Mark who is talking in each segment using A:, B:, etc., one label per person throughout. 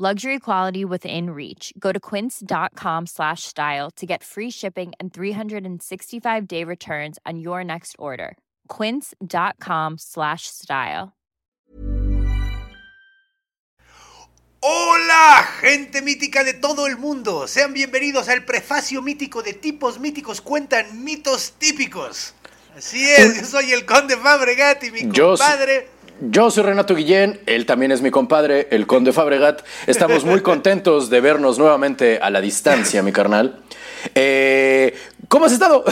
A: Luxury quality within reach. Go to quince.com slash style to get free shipping and 365 day returns on your next order. Quince.com slash style.
B: Hola, gente mítica de todo el mundo. Sean bienvenidos al prefacio mítico de tipos míticos cuentan mitos típicos. Así es, yo soy el conde Fabregat y mi compadre.
C: Yo soy Renato Guillén, él también es mi compadre, el conde Fabregat. Estamos muy contentos de vernos nuevamente a la distancia, mi carnal. Eh, ¿Cómo has estado?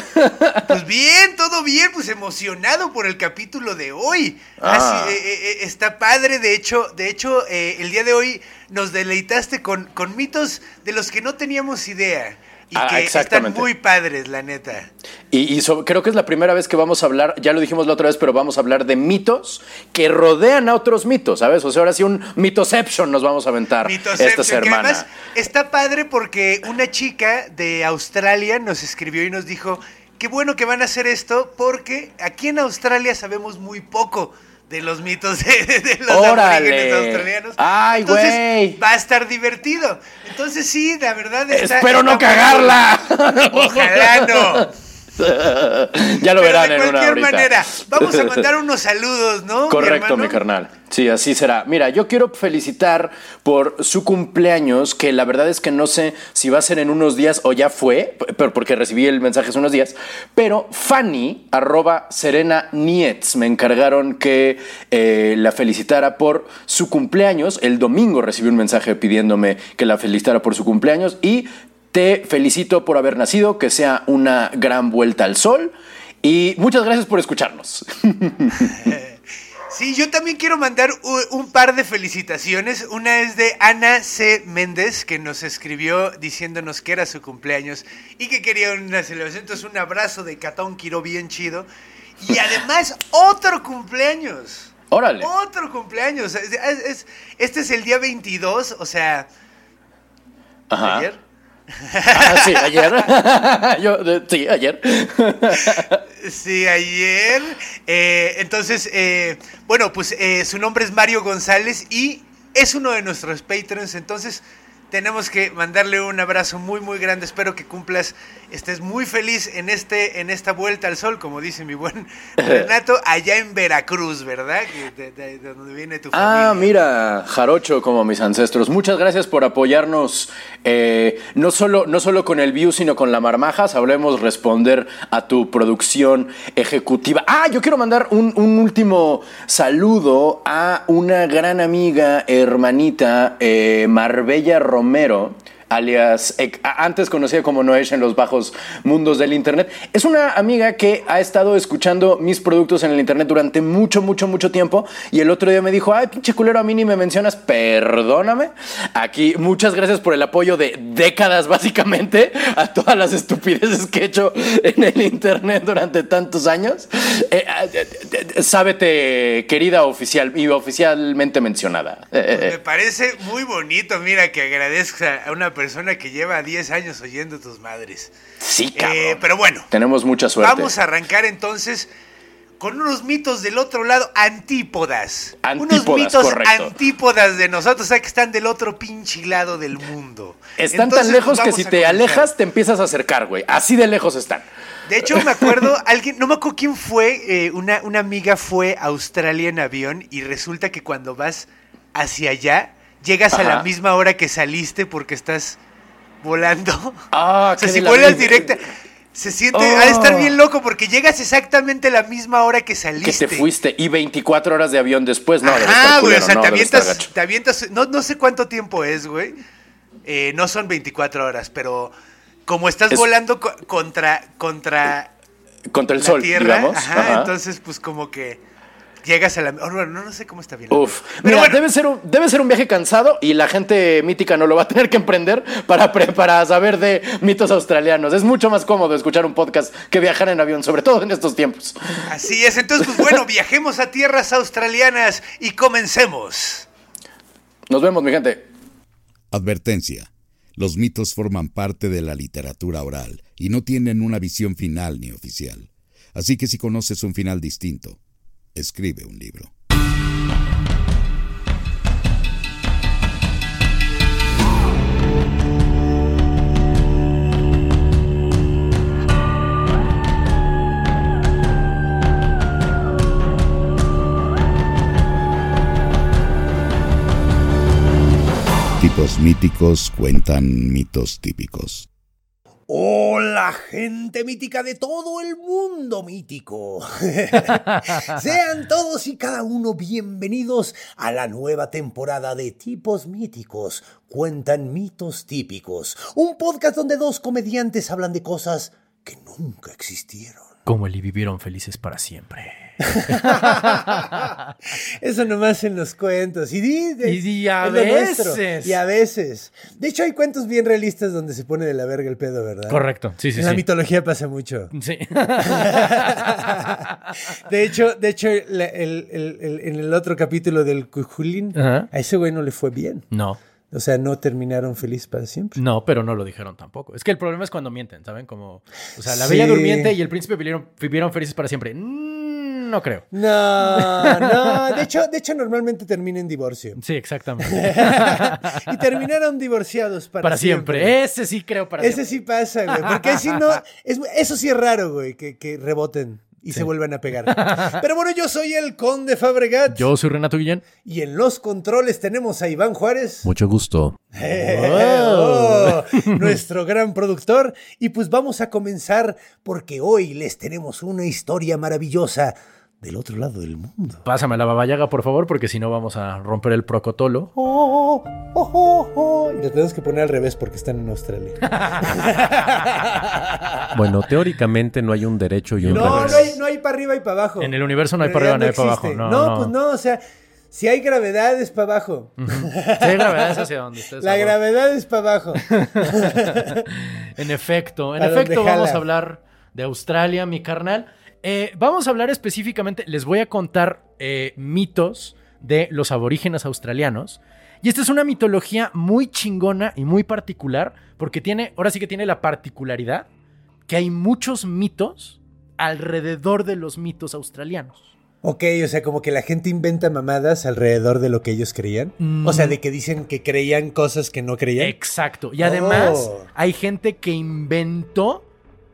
B: Pues bien, todo bien, pues emocionado por el capítulo de hoy.
C: Ah.
B: Así, eh, eh, eh, está padre, de hecho, de hecho, eh, el día de hoy nos deleitaste con, con mitos de los que no teníamos idea. Y
C: Ah,
B: que están muy padres, la neta.
C: Y, creo que es la primera vez que vamos a hablar, ya lo dijimos la otra vez, pero vamos a hablar de mitos que rodean a otros mitos, ¿sabes? O sea, ahora sí un mitoception nos vamos a aventar esta semana.
B: además está padre porque una chica de Australia nos escribió y nos dijo, qué bueno que van a hacer esto porque aquí en Australia sabemos muy poco de los mitos de, de los aborígenes australianos.
C: ¡Ay, güey!
B: Va a estar divertido. Entonces sí, la verdad está...
C: Espero no
B: está
C: cagarla.
B: Ojalá no.
C: ya lo
B: Pero
C: verán
B: de
C: en una
B: cualquier manera, vamos a mandar unos saludos, ¿no?
C: Correcto, mi,
B: hermano?
C: carnal. Sí, así será. Mira, yo quiero felicitar por su cumpleaños, que la verdad es que no sé si va a ser en unos días o ya fue, pero porque recibí el mensaje hace unos días. Pero Fanny, arroba Serena Nietz, me encargaron que eh, la felicitara por su cumpleaños. El domingo recibí un mensaje pidiéndome que la felicitara por su cumpleaños y te felicito por haber nacido, que sea una gran vuelta al sol. Y muchas gracias por escucharnos.
B: Sí, yo también quiero mandar un par de felicitaciones. Una es de Ana C. Méndez, que nos escribió diciéndonos que era su cumpleaños y que quería una celebración. Entonces, un abrazo de Catón Quiro bien chido. Y además, otro cumpleaños.
C: Órale.
B: Otro cumpleaños. Es- es- es- este es el día 22, o sea,
C: Ajá.
B: ayer.
C: Ah, sí, ayer. Sí, ayer.
B: Sí, ayer. Eh, entonces, eh, bueno, pues eh, su nombre es Mario González y es uno de nuestros patrons. Entonces, tenemos que mandarle un abrazo muy, muy grande. Espero que cumplas, estés muy feliz en, este, en esta vuelta al sol, como dice mi buen Renato, allá en Veracruz, ¿verdad? De, de- de donde viene tu familia.
C: Ah, mira, jarocho como mis ancestros. Muchas gracias por apoyarnos, eh, no, solo, no solo con el view, sino con la marmaja. Sabremos responder a tu producción ejecutiva. Ah, yo quiero mandar un, un último saludo a una gran amiga, hermanita, eh, Marbella Romero. Alias, eh, antes conocida como Noesh en los bajos mundos del Internet. Es una amiga que ha estado escuchando mis productos en el Internet durante mucho, mucho, mucho tiempo y el otro día me dijo, ay, pinche culero, a mí ni me mencionas, perdóname. Aquí, muchas gracias por el apoyo de décadas, básicamente, a todas las estupideces que he hecho en el Internet durante tantos años. Eh, eh, eh, sábete, querida oficial y oficialmente mencionada. Eh,
B: Me parece muy bonito, mira, que agradezcas a una persona que lleva 10 años oyendo tus madres.
C: sí, cabrón.
B: Eh, pero bueno,
C: Tenemos mucha suerte.
B: vamos a arrancar entonces con unos mitos del otro lado, antípodas. unos
C: Antípodas,
B: mitos
C: correcto.
B: antípodas de nosotros, o sea, que están del otro pinche lado del mundo.
C: Están
B: Entonces,
C: tan lejos que si te
B: comenzar.
C: alejas te empiezas a acercar, güey. Así de lejos están.
B: De hecho, me acuerdo, alguien, no me acuerdo quién fue, eh, una, una amiga fue a Australia en avión y resulta que cuando vas hacia allá, llegas a la misma hora que saliste porque estás volando.
C: Ah,
B: o sea, si vuelas directa, se siente,
C: Oh.
B: ha de estar bien loco porque llegas exactamente a la misma hora que
C: Que
B: saliste.
C: te fuiste y 24 horas de avión después, no,
B: Ah, güey, o sea,
C: no,
B: te avientas, te avientas, no, no sé cuánto tiempo es, güey. Eh, no son 24 horas, pero como estás
C: Es-
B: volando co- contra, contra
C: Contra el
B: la
C: sol,
B: tierra,
C: digamos.
B: ajá,
C: Ajá.
B: entonces pues como que
D: llegas a la... oh, no, no sé cómo está bien.
E: Uf.
D: Pero
E: Mira,
D: bueno,
E: debe, ser un, debe ser un viaje cansado y la gente mítica no lo va a tener que emprender para, pre- para saber de mitos australianos. Es mucho más cómodo escuchar un podcast que viajar en avión, sobre todo en estos tiempos.
D: así es. Entonces, pues bueno, viajemos a tierras australianas y comencemos.
E: Nos vemos, mi gente.
F: Advertencia. Los mitos forman parte de la literatura oral y no tienen una visión final ni oficial. Así que si conoces un final distinto, escribe un libro. Tipos míticos cuentan mitos típicos.
B: Hola, gente mítica de todo el mundo mítico. Sean todos y cada uno bienvenidos a la nueva temporada de Tipos Míticos. Cuentan mitos típicos. Un podcast donde dos comediantes hablan de cosas que nunca existieron.
C: Como él y vivieron felices para siempre.
B: Eso nomás en los cuentos. Y, di- de-
C: Y di a veces.
B: Y a veces. De hecho, hay cuentos bien realistas donde se pone de la verga el pedo, ¿verdad?
C: Correcto, sí, sí,
B: en la
C: sí.
B: mitología pasa mucho.
C: Sí.
B: De hecho, de hecho la- el- el- el- en el otro capítulo del Cujulín,
C: Ajá.
B: a ese güey no le fue bien.
C: No,
B: O sea, no terminaron feliz para siempre.
C: no, pero no lo dijeron tampoco. Es que el problema es cuando mienten, ¿saben? Como, o sea, la
B: Sí.
C: bella durmiente y el príncipe vivieron, vivieron felices para siempre. Mm, no creo.
B: No, no. De hecho, de hecho, normalmente termina en divorcio.
C: Sí, exactamente.
B: Y terminaron divorciados para,
C: para siempre. Ese sí creo para
B: Ese
C: siempre.
B: sí pasa, güey. Porque si no, es- eso sí es raro, güey, que, que reboten y se vuelvan a pegar. Pero bueno, yo soy el conde Fabregat.
C: Yo soy Renato Guillén.
B: Y en los controles tenemos a Iván Juárez.
G: Mucho gusto.
B: Oh, nuestro gran productor. Y pues vamos a comenzar porque hoy les tenemos una historia maravillosa del otro lado del mundo.
C: Pásame la babayaga, por favor, porque si no vamos a romper el procotolo.
B: Oh, oh, oh, oh. Y lo tenemos que poner al revés porque están en Australia.
G: Bueno, teóricamente no hay un derecho y un
B: No,
G: revés.
B: no hay, no hay para arriba y para abajo.
C: En el universo no hay para arriba, no hay para abajo. No, no.
B: pues no, o sea, si hay gravedad es para abajo.
C: Sí, hay gravedad es hacia donde
B: La
C: abajo.
B: gravedad es para abajo.
C: En efecto, en efecto vamos a hablar de Australia, mi carnal. Eh, vamos a hablar específicamente, les voy a contar eh, mitos de los aborígenes australianos. Y esta es una mitología muy chingona y muy particular, porque tiene, ahora sí que tiene la particularidad que hay muchos mitos alrededor de los mitos australianos.
B: Ok, o sea, como que la gente inventa mamadas alrededor de lo que ellos creían.
C: Mm.
B: O sea, de que dicen que creían cosas que no creían.
C: Exacto. Y además
B: Oh.
C: hay gente que inventó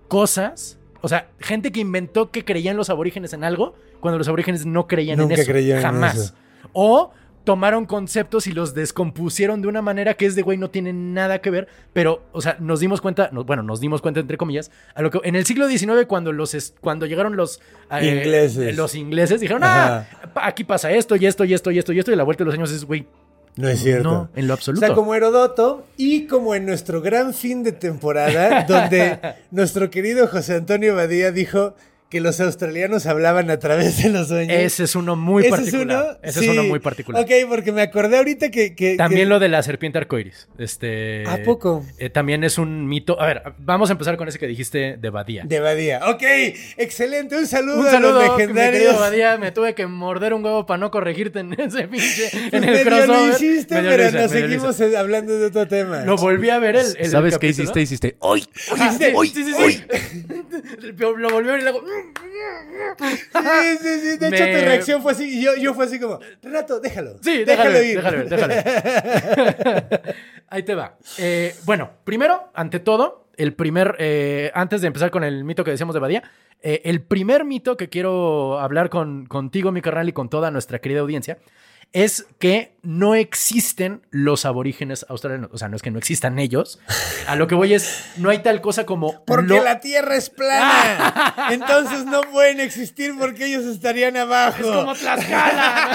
C: cosas, o sea, gente que inventó que creían los aborígenes en algo cuando los aborígenes no creían
B: Nunca
C: en eso.
B: creían en
C: jamás.
B: eso.
C: O tomaron conceptos y los descompusieron de una manera que es de güey no tiene nada que ver, pero o sea, nos dimos cuenta, no, bueno, nos dimos cuenta entre comillas, a lo que en el siglo XIX cuando los es- cuando llegaron los eh,
B: Ingleses.
C: los ingleses dijeron,
B: Ajá.
C: "Ah, aquí pasa esto y esto y esto y esto y esto" y la vuelta de los años es güey,
B: No es cierto.
C: no, en lo
B: O
C: absoluto.
B: sea, como Herodoto y como en nuestro gran fin de temporada, donde nuestro querido José Antonio Badía dijo que los australianos hablaban a través de los sueños.
C: Ese es uno muy
B: ¿Ese
C: particular.
B: Es uno?
C: Ese
B: Sí.
C: es uno muy particular.
B: Ok, porque me acordé ahorita que... que-
C: También
B: que-
C: lo de la serpiente arcoiris. Este,
B: ¿A poco?
C: eh, también es un mito. A ver, vamos a empezar con ese que dijiste de Badía.
B: De Badía. Ok, excelente. Un saludo,
C: Un
B: a
C: saludo,
B: los
C: mi querido
B: legendarios.
C: Badía. Me tuve que morder un huevo para no corregirte en ese pinche. En el
B: medio
C: crossover.
B: lo hiciste,
C: Me dio
B: pero nos seguimos
C: risa.
B: hablando de otro tema.
C: Lo volví a ver el. el
G: ¿Sabes qué
C: capítulo.
G: hiciste? Hiciste hoy.
C: ¿Hiciste?
G: hoy,
C: sí, sí,
G: hoy.
C: sí. Lo lo volví a ver y luego.
B: Sí, sí, sí. De hecho,
C: Me-
B: tu reacción fue así. Y yo, yo fue así como, Renato, déjalo.
C: Sí,
B: déjalo,
C: déjalo,
B: ir.
C: déjalo ver, déjalo. Ahí te va. Eh, bueno, primero, ante todo, el primer, eh, antes de empezar con el mito que decíamos de Badía, eh, el primer mito que quiero hablar con, contigo, mi carnal, y con toda nuestra querida audiencia, es que no existen los aborígenes australianos. O sea, no es que no existan ellos. A lo que voy es, no hay tal cosa como...
B: Porque
C: lo-
B: la Tierra es plana. Entonces no pueden existir porque ellos estarían abajo.
C: Es como Tlaxcala.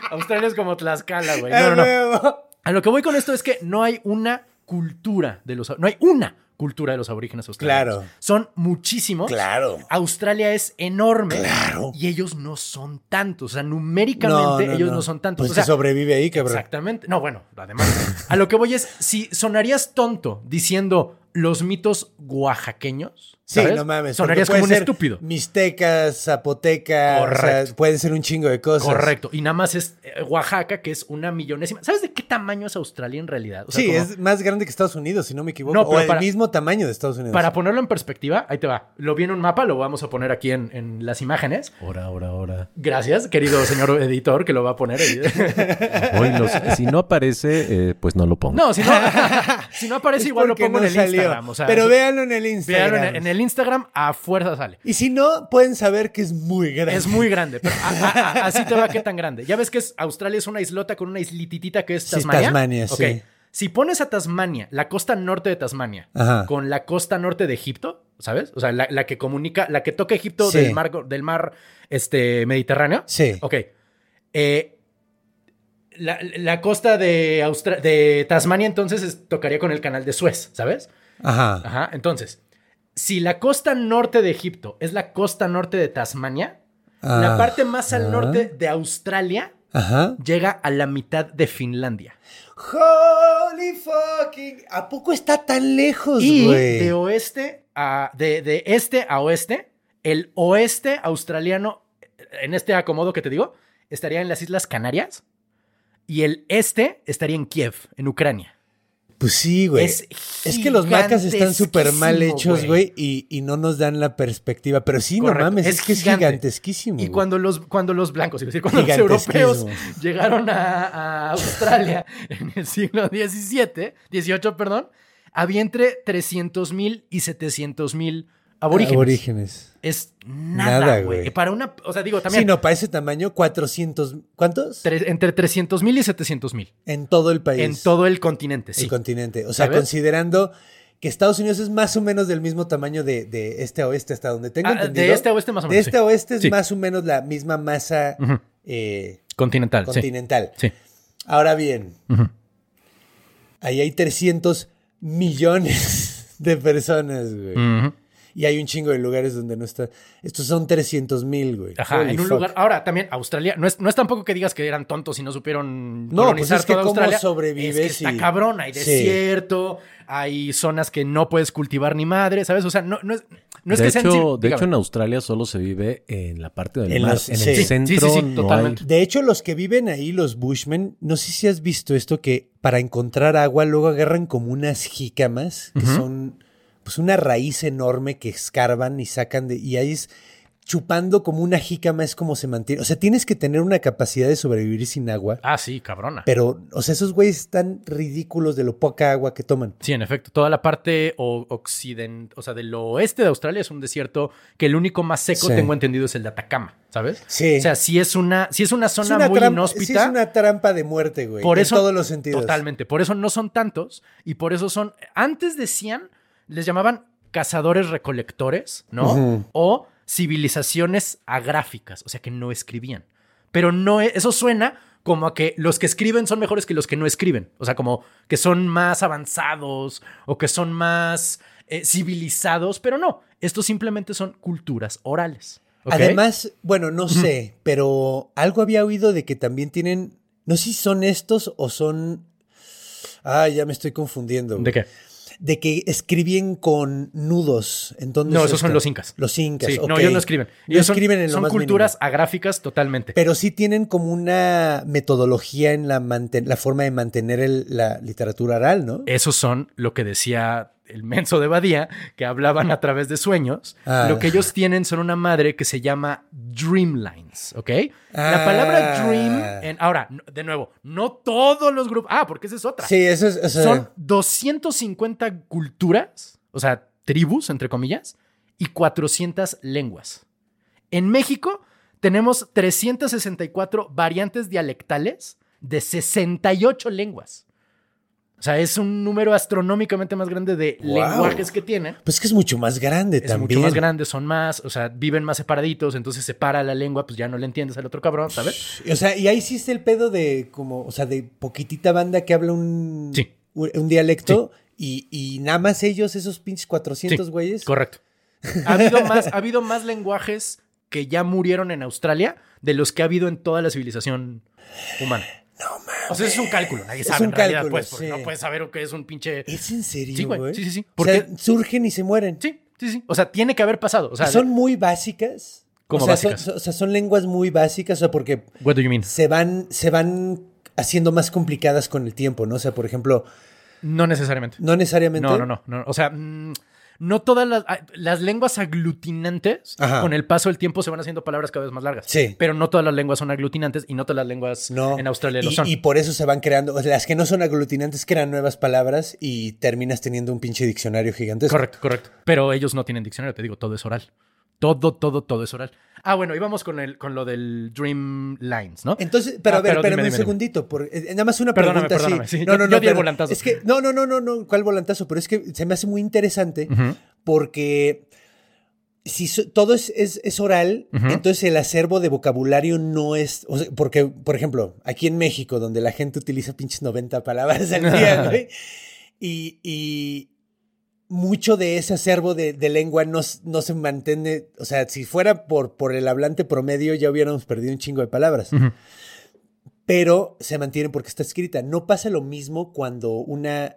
C: Australia es como Tlaxcala, güey. No, no, no.
B: A huevo.
C: A lo que voy con esto es que no hay una cultura de los... No hay una cultura de los aborígenes australianos.
B: Claro.
C: Son muchísimos.
B: Claro.
C: Australia es enorme.
B: Claro.
C: Y ellos no son tantos. O sea, numéricamente ellos no. son tantos.
B: Pues
C: o sea,
B: que sobrevive ahí, cabrón.
C: Exactamente. No, bueno, además. a lo que voy es, si sonarías tonto diciendo los mitos oaxaqueños,
B: Sí,
C: ¿sabes?
B: no mames.
C: Sonarías como un estúpido.
B: Mixtecas, zapotecas. O sea,
C: Correcto.
B: pueden ser un chingo de cosas.
C: Correcto. Y nada más es eh, Oaxaca, que es una millonésima. ¿Sabes de qué tamaño es Australia en realidad? O sea,
B: sí,
C: como-
B: es más grande que Estados Unidos, si no me equivoco.
C: No,
B: o el
C: para-
B: mismo tamaño de Estados Unidos.
C: Para ponerlo en perspectiva, ahí te va. Lo vi en un mapa, lo vamos a poner aquí en, en las imágenes.
G: Ahora, ahora, ahora.
C: Gracias, querido señor editor, que lo va a poner.
G: Hoy los- si no aparece, eh, pues no lo pongo.
C: No, si no, si no aparece,
B: Es
C: igual lo pongo en el
B: salió.
C: Instagram. o sea,
B: Pero véanlo en el Instagram.
C: véanlo en, en el Instagram, a fuerza sale.
B: Y si no, pueden saber que es muy grande.
C: Es muy grande, pero a- a- a- así te va qué tan grande. Ya ves que es, Australia es una islota con una islititita que es
B: Sí,
C: Tasmania.
B: Tasmania,
C: Ok.
B: sí.
C: Si pones a Tasmania, la costa norte de Tasmania,
B: Ajá.
C: con la costa norte de Egipto, ¿sabes? O sea, la, la que comunica, la que toca Egipto
B: Sí.
C: del mar, del mar este, Mediterráneo.
B: Sí.
C: Ok. Eh, la, la costa de, Austra- de Tasmania entonces es- tocaría con el canal de Suez, ¿sabes?
B: Ajá.
C: Ajá. Entonces, si la costa norte de Egipto es la costa norte de Tasmania, la
B: Ah,
C: parte más al
B: ah.
C: norte de Australia
B: Ajá.
C: llega a la mitad de Finlandia.
B: Holy fucking. ¿A poco está tan lejos,
C: Y
B: güey?
C: de oeste a de, de este a oeste, el oeste australiano, en este acomodo que te digo, estaría en las Islas Canarias y el este estaría en Kiev, en Ucrania.
B: Pues sí, güey.
C: Es
B: Es, que los macas están súper mal hechos,
C: güey.
B: y, y no nos dan la perspectiva. Pero sí,
C: Correcto.
B: no mames, es,
C: Es
B: que es
C: gigante.
B: gigantesquísimo.
C: Y cuando los, cuando los blancos, es decir, cuando los europeos llegaron a, a Australia en el siglo XVII, 18, perdón, había entre 300 mil y 700 mil aborígenes.
B: Aborígenes.
C: Es nada, güey. Para una, o sea, digo, también
B: Sí, no, para ese tamaño, 400. ¿Cuántos?
C: tre- entre 300 mil y 700 mil
B: En todo el país.
C: en todo el continente,
B: el
C: sí.
B: continente. O sea,
C: ¿Sabes?
B: considerando que Estados Unidos es más o menos del mismo tamaño de, de este a oeste, hasta donde tengo
C: Ah,
B: entendido.
C: de este a oeste más o
B: De
C: menos.
B: este
C: sí.
B: a oeste es
C: Sí.
B: más o menos la misma masa eh,
C: Continental, sí.
B: continental.
C: Sí.
B: Ahora bien, ahí hay 300 millones de personas, güey.
C: Ujú.
B: Y hay un chingo de lugares donde no está. Estos son 300 mil, güey.
C: Ajá,
B: Holy
C: en un
B: fuck.
C: lugar. Ahora, también Australia, no es, no es tampoco que digas que eran tontos y no supieron
B: No,
C: colonizar
B: pues es que
C: toda
B: cómo sobrevives
C: Es que está cabrón, hay
B: Sí.
C: desierto, hay zonas que no puedes cultivar ni madre, ¿sabes? O sea, no, no es, no es
G: de
C: que sean-
G: hecho, de hecho, en Australia solo se vive en la parte del
B: En
G: mar.
B: los-
G: en
B: sí.
G: el
B: Sí,
G: centro
C: sí, sí,
G: no
C: totalmente.
G: hay.
B: De hecho, los que viven ahí, los Bushmen, no sé si has visto esto, que para encontrar agua luego agarran como unas jícamas, que son pues una raíz enorme que escarban y sacan de... Y ahí es chupando como una jícama es como se mantiene. O sea, tienes que tener una capacidad de sobrevivir sin agua.
C: Ah, sí, cabrona.
B: Pero, o sea, esos güeyes están ridículos de lo poca agua que toman.
C: Sí, en efecto, toda la parte o- occident, o sea, del oeste de Australia es un desierto que el único más seco,
B: Sí.
C: tengo entendido, es el de Atacama, ¿sabes?
B: Sí.
C: O sea, sí es una, sí es una
B: Es
C: zona
B: una
C: muy inhóspita.
B: sí, es una trampa de muerte, güey.
C: Por
B: en
C: eso,
B: todos los sentidos.
C: Totalmente. Por eso no son tantos y por eso son. Antes decían, les llamaban cazadores recolectores, ¿no? O civilizaciones agráficas, o sea que no escribían. Pero no, e- eso suena como a que los que escriben son mejores que los que no escriben. O sea, como que son más avanzados o que son más eh, civilizados, pero no. Estos simplemente son culturas orales.
B: Además, bueno, no sé, pero algo había oído de que también tienen, no sé si son estos o son... Ah, ya me estoy confundiendo.
C: ¿De qué?
B: De que escribían con nudos. Entonces,
C: No, esos son los incas.
B: Los incas.
C: Sí, no, ellos no escriben.
B: No
C: Ellos son,
B: escriben en lo
C: son
B: más
C: culturas
B: mínimo.
C: agráficas totalmente.
B: Pero sí tienen como una metodología en la, la forma de mantener el- la literatura oral, ¿no?
C: Esos son lo que decía el menso de Badía, que hablaban a través de sueños.
B: Ah.
C: Lo que ellos tienen son una madre que se llama Dreamlines, ¿ok? La
B: Ah.
C: palabra Dream, en, ahora, de nuevo, no todos los grupos, ah, porque esa es otra.
B: Sí, eso es... o sea,
C: Son 250 culturas, o sea, tribus, entre comillas, y 400 lenguas. En México tenemos 364 variantes dialectales de 68 lenguas. O sea, es un número astronómicamente más grande de
B: Wow.
C: lenguajes que tienen.
B: Pues que es mucho más grande
C: Es
B: también.
C: mucho más grande, son más, o sea, viven más separaditos, entonces separa la lengua, pues ya no le entiendes al otro cabrón, ¿sabes?
B: O sea, y ahí existe el pedo de como, o sea, de poquitita banda que habla un...
C: Sí.
B: un, dialecto y, y nada más ellos, esos pinches 400
C: Sí,
B: güeyes.
C: Correcto. Ha habido, más, ha habido más lenguajes que ya murieron en Australia de los que ha habido en toda la civilización humana.
B: No mames.
C: O sea, es un cálculo. Nadie
B: Es
C: sabe
B: un
C: en realidad,
B: cálculo,
C: pues, porque
B: sí.
C: no puedes saber qué es un pinche...
B: ¿Es en serio,
C: Sí,
B: güey?
C: Sí, sí, sí.
B: O
C: Porque-
B: sea, surgen y se mueren.
C: Sí, sí, sí. O sea, tiene que haber pasado. O sea,
B: son muy básicas.
C: ¿Cómo
B: o sea,
C: básicas?
B: son- o sea, son lenguas muy básicas, o sea, porque
C: what do you mean?
B: se van, se van haciendo más complicadas con el tiempo, ¿no? O sea, por ejemplo,
C: No necesariamente.
B: no necesariamente.
C: No, no, no, no. O sea, mm, no todas las, ah, las lenguas aglutinantes
B: Ajá.
C: con el paso del tiempo se van haciendo palabras cada vez más largas.
B: Sí.
C: Pero no todas las lenguas son aglutinantes y no todas las lenguas
B: No.
C: en Australia lo
B: y,
C: son.
B: y por eso se van creando, las que no son aglutinantes crean nuevas palabras y terminas teniendo un pinche diccionario gigantesco.
C: Correcto, correcto. Pero ellos no tienen diccionario, te digo, todo es oral. Todo, todo, todo es oral. Ah, bueno, íbamos con, el, con lo del Dream Lines, ¿no?
B: Entonces, pero
C: Ah,
B: a ver, espérame un
C: dime,
B: segundito, por- eh, nada más una
C: Perdóname,
B: pregunta
C: perdóname,
B: así.
C: sí,
B: no,
C: yo-
B: no,
C: yo
B: no,
C: di el
B: pero
C: volantazo.
B: Es que, no, no, no, no, no, ¿cuál volantazo? Pero es que se me hace muy interesante porque si so- todo es, es- es oral, entonces el acervo de vocabulario no es, o sea, porque, por ejemplo, aquí en México, donde la gente utiliza pinches 90 palabras al día, güey, y, y mucho de ese acervo de, de lengua no, no se mantiene, o sea, si fuera por, por el hablante promedio ya hubiéramos perdido un chingo de palabras. Pero se mantiene porque está escrita. No pasa lo mismo cuando una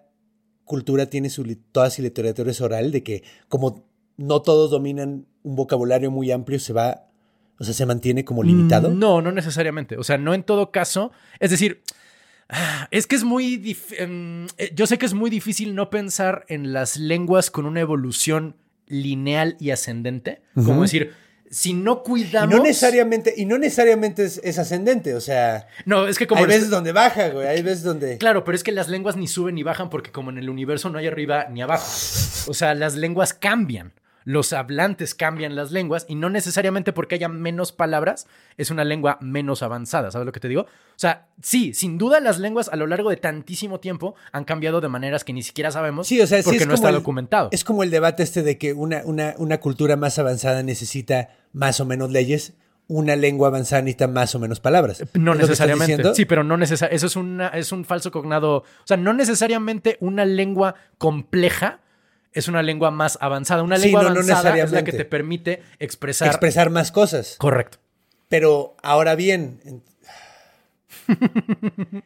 B: cultura tiene su, toda su literatura es oral, de que como no todos dominan un vocabulario muy amplio, se va, o sea, se mantiene como limitado.
C: Mm, No, no necesariamente. O sea, no en todo caso. Es decir, es que es muy. dif- em, eh, yo sé que es muy difícil no pensar en las lenguas con una evolución lineal y ascendente. Como decir, si no
B: Y
C: cuidamos.
B: no necesariamente, y no necesariamente es, es ascendente, o sea,
C: No, es que como.
B: hay veces donde baja, güey, hay veces donde...
C: Claro, pero es que las lenguas ni suben ni bajan porque como en el universo no hay arriba ni abajo. O sea, las lenguas cambian. Los hablantes cambian las lenguas y no necesariamente porque haya menos palabras es una lengua menos avanzada. ¿Sabes lo que te digo? O sea, sí, sin duda las lenguas a lo largo de tantísimo tiempo han cambiado de maneras que ni siquiera sabemos
B: Sí, o sea, sí
C: porque
B: es
C: no está
B: el-
C: documentado.
B: Es como el debate este de que una, una, una cultura más avanzada necesita más o menos leyes, una lengua avanzada necesita más o menos palabras.
C: No
B: ¿Es lo que estás
C: necesariamente. Sí, pero no necesariamente. Eso es, una, es un falso cognado. O sea, no necesariamente una lengua compleja es una lengua más avanzada. Una
B: Sí,
C: lengua
B: no
C: avanzada es la que te permite expresar.
B: Expresar más cosas.
C: Correcto.
B: Pero ahora bien, en-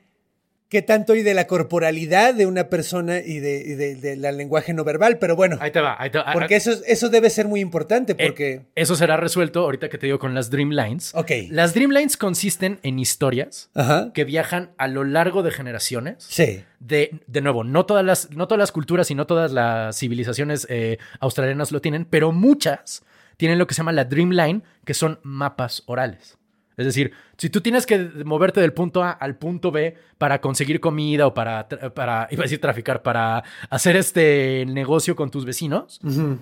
B: ¿qué tanto hay de la corporalidad de una persona y de, y de- de la lenguaje no verbal? Pero bueno,
C: Ahí te va. ahí te va.
B: porque eso, es- eso debe ser muy importante,
C: Eh,
B: porque...
C: eso será resuelto ahorita que te digo con las Dreamlines.
B: Ok.
C: Las Dreamlines consisten en historias
B: Ajá.
C: que viajan a lo largo de generaciones.
B: Sí.
C: De, de nuevo, no todas, las, no todas las culturas y no todas las civilizaciones eh, australianas lo tienen, pero muchas tienen lo que se llama la Dreamline, que son mapas orales. Es decir, si tú tienes que moverte del punto A al punto B para conseguir comida o para, para iba a decir traficar, para hacer este negocio con tus vecinos,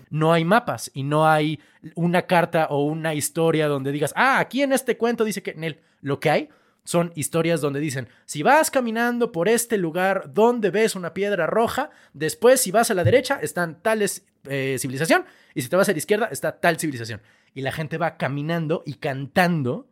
C: no hay mapas y no hay una carta o una historia donde digas, ah, aquí en este cuento dice que en él lo que hay son historias donde dicen, si vas caminando por este lugar donde ves una piedra roja, después si vas a la derecha están tales eh, civilización y si te vas a la izquierda está tal civilización. Y la gente va caminando y cantando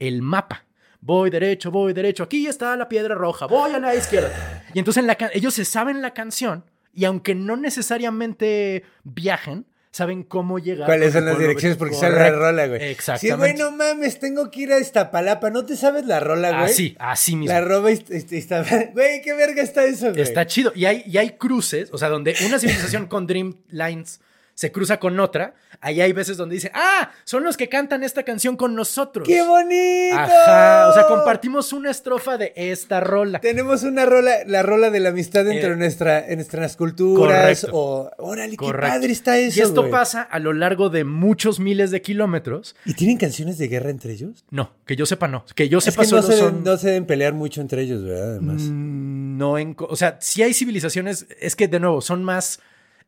C: el mapa. Voy derecho, voy derecho, aquí está la piedra roja, voy a la izquierda. Y entonces en la ellos se saben la canción y aunque no necesariamente viajen, saben cómo llegar.
B: ¿Cuáles son las direcciones? Porque sale la rola, güey.
C: Exactamente.
B: Sí, güey, no mames, tengo que ir a Iztapalapa. ¿No te sabes la rola, güey?
C: Así, así mismo.
B: La roba Iztapalapa. Güey, qué verga está eso, güey.
C: Está chido. Y hay, y hay cruces, o sea, donde una civilización con Dream Lines se cruza con otra. Ahí hay veces donde dicen, ah, son los que cantan esta canción con nosotros.
B: ¡Qué bonito!
C: Ajá. O sea, compartimos una estrofa de esta rola.
B: Tenemos una rola, la rola de la amistad entre
C: Eh,
B: nuestra, en nuestras culturas.
C: correcto.
B: O, órale, qué
C: Correcto.
B: padre está eso.
C: y esto pasa a lo largo de muchos miles de kilómetros.
B: ¿Y tienen canciones de guerra entre ellos?
C: No, que yo sepa, no. Que yo
B: Es
C: sepa,
B: que no
C: solo
B: se,
C: son.
B: deben, no se deben pelear mucho entre ellos, ¿verdad? Además.
C: Mm, No, en, o sea, si hay civilizaciones, es que de nuevo, son más,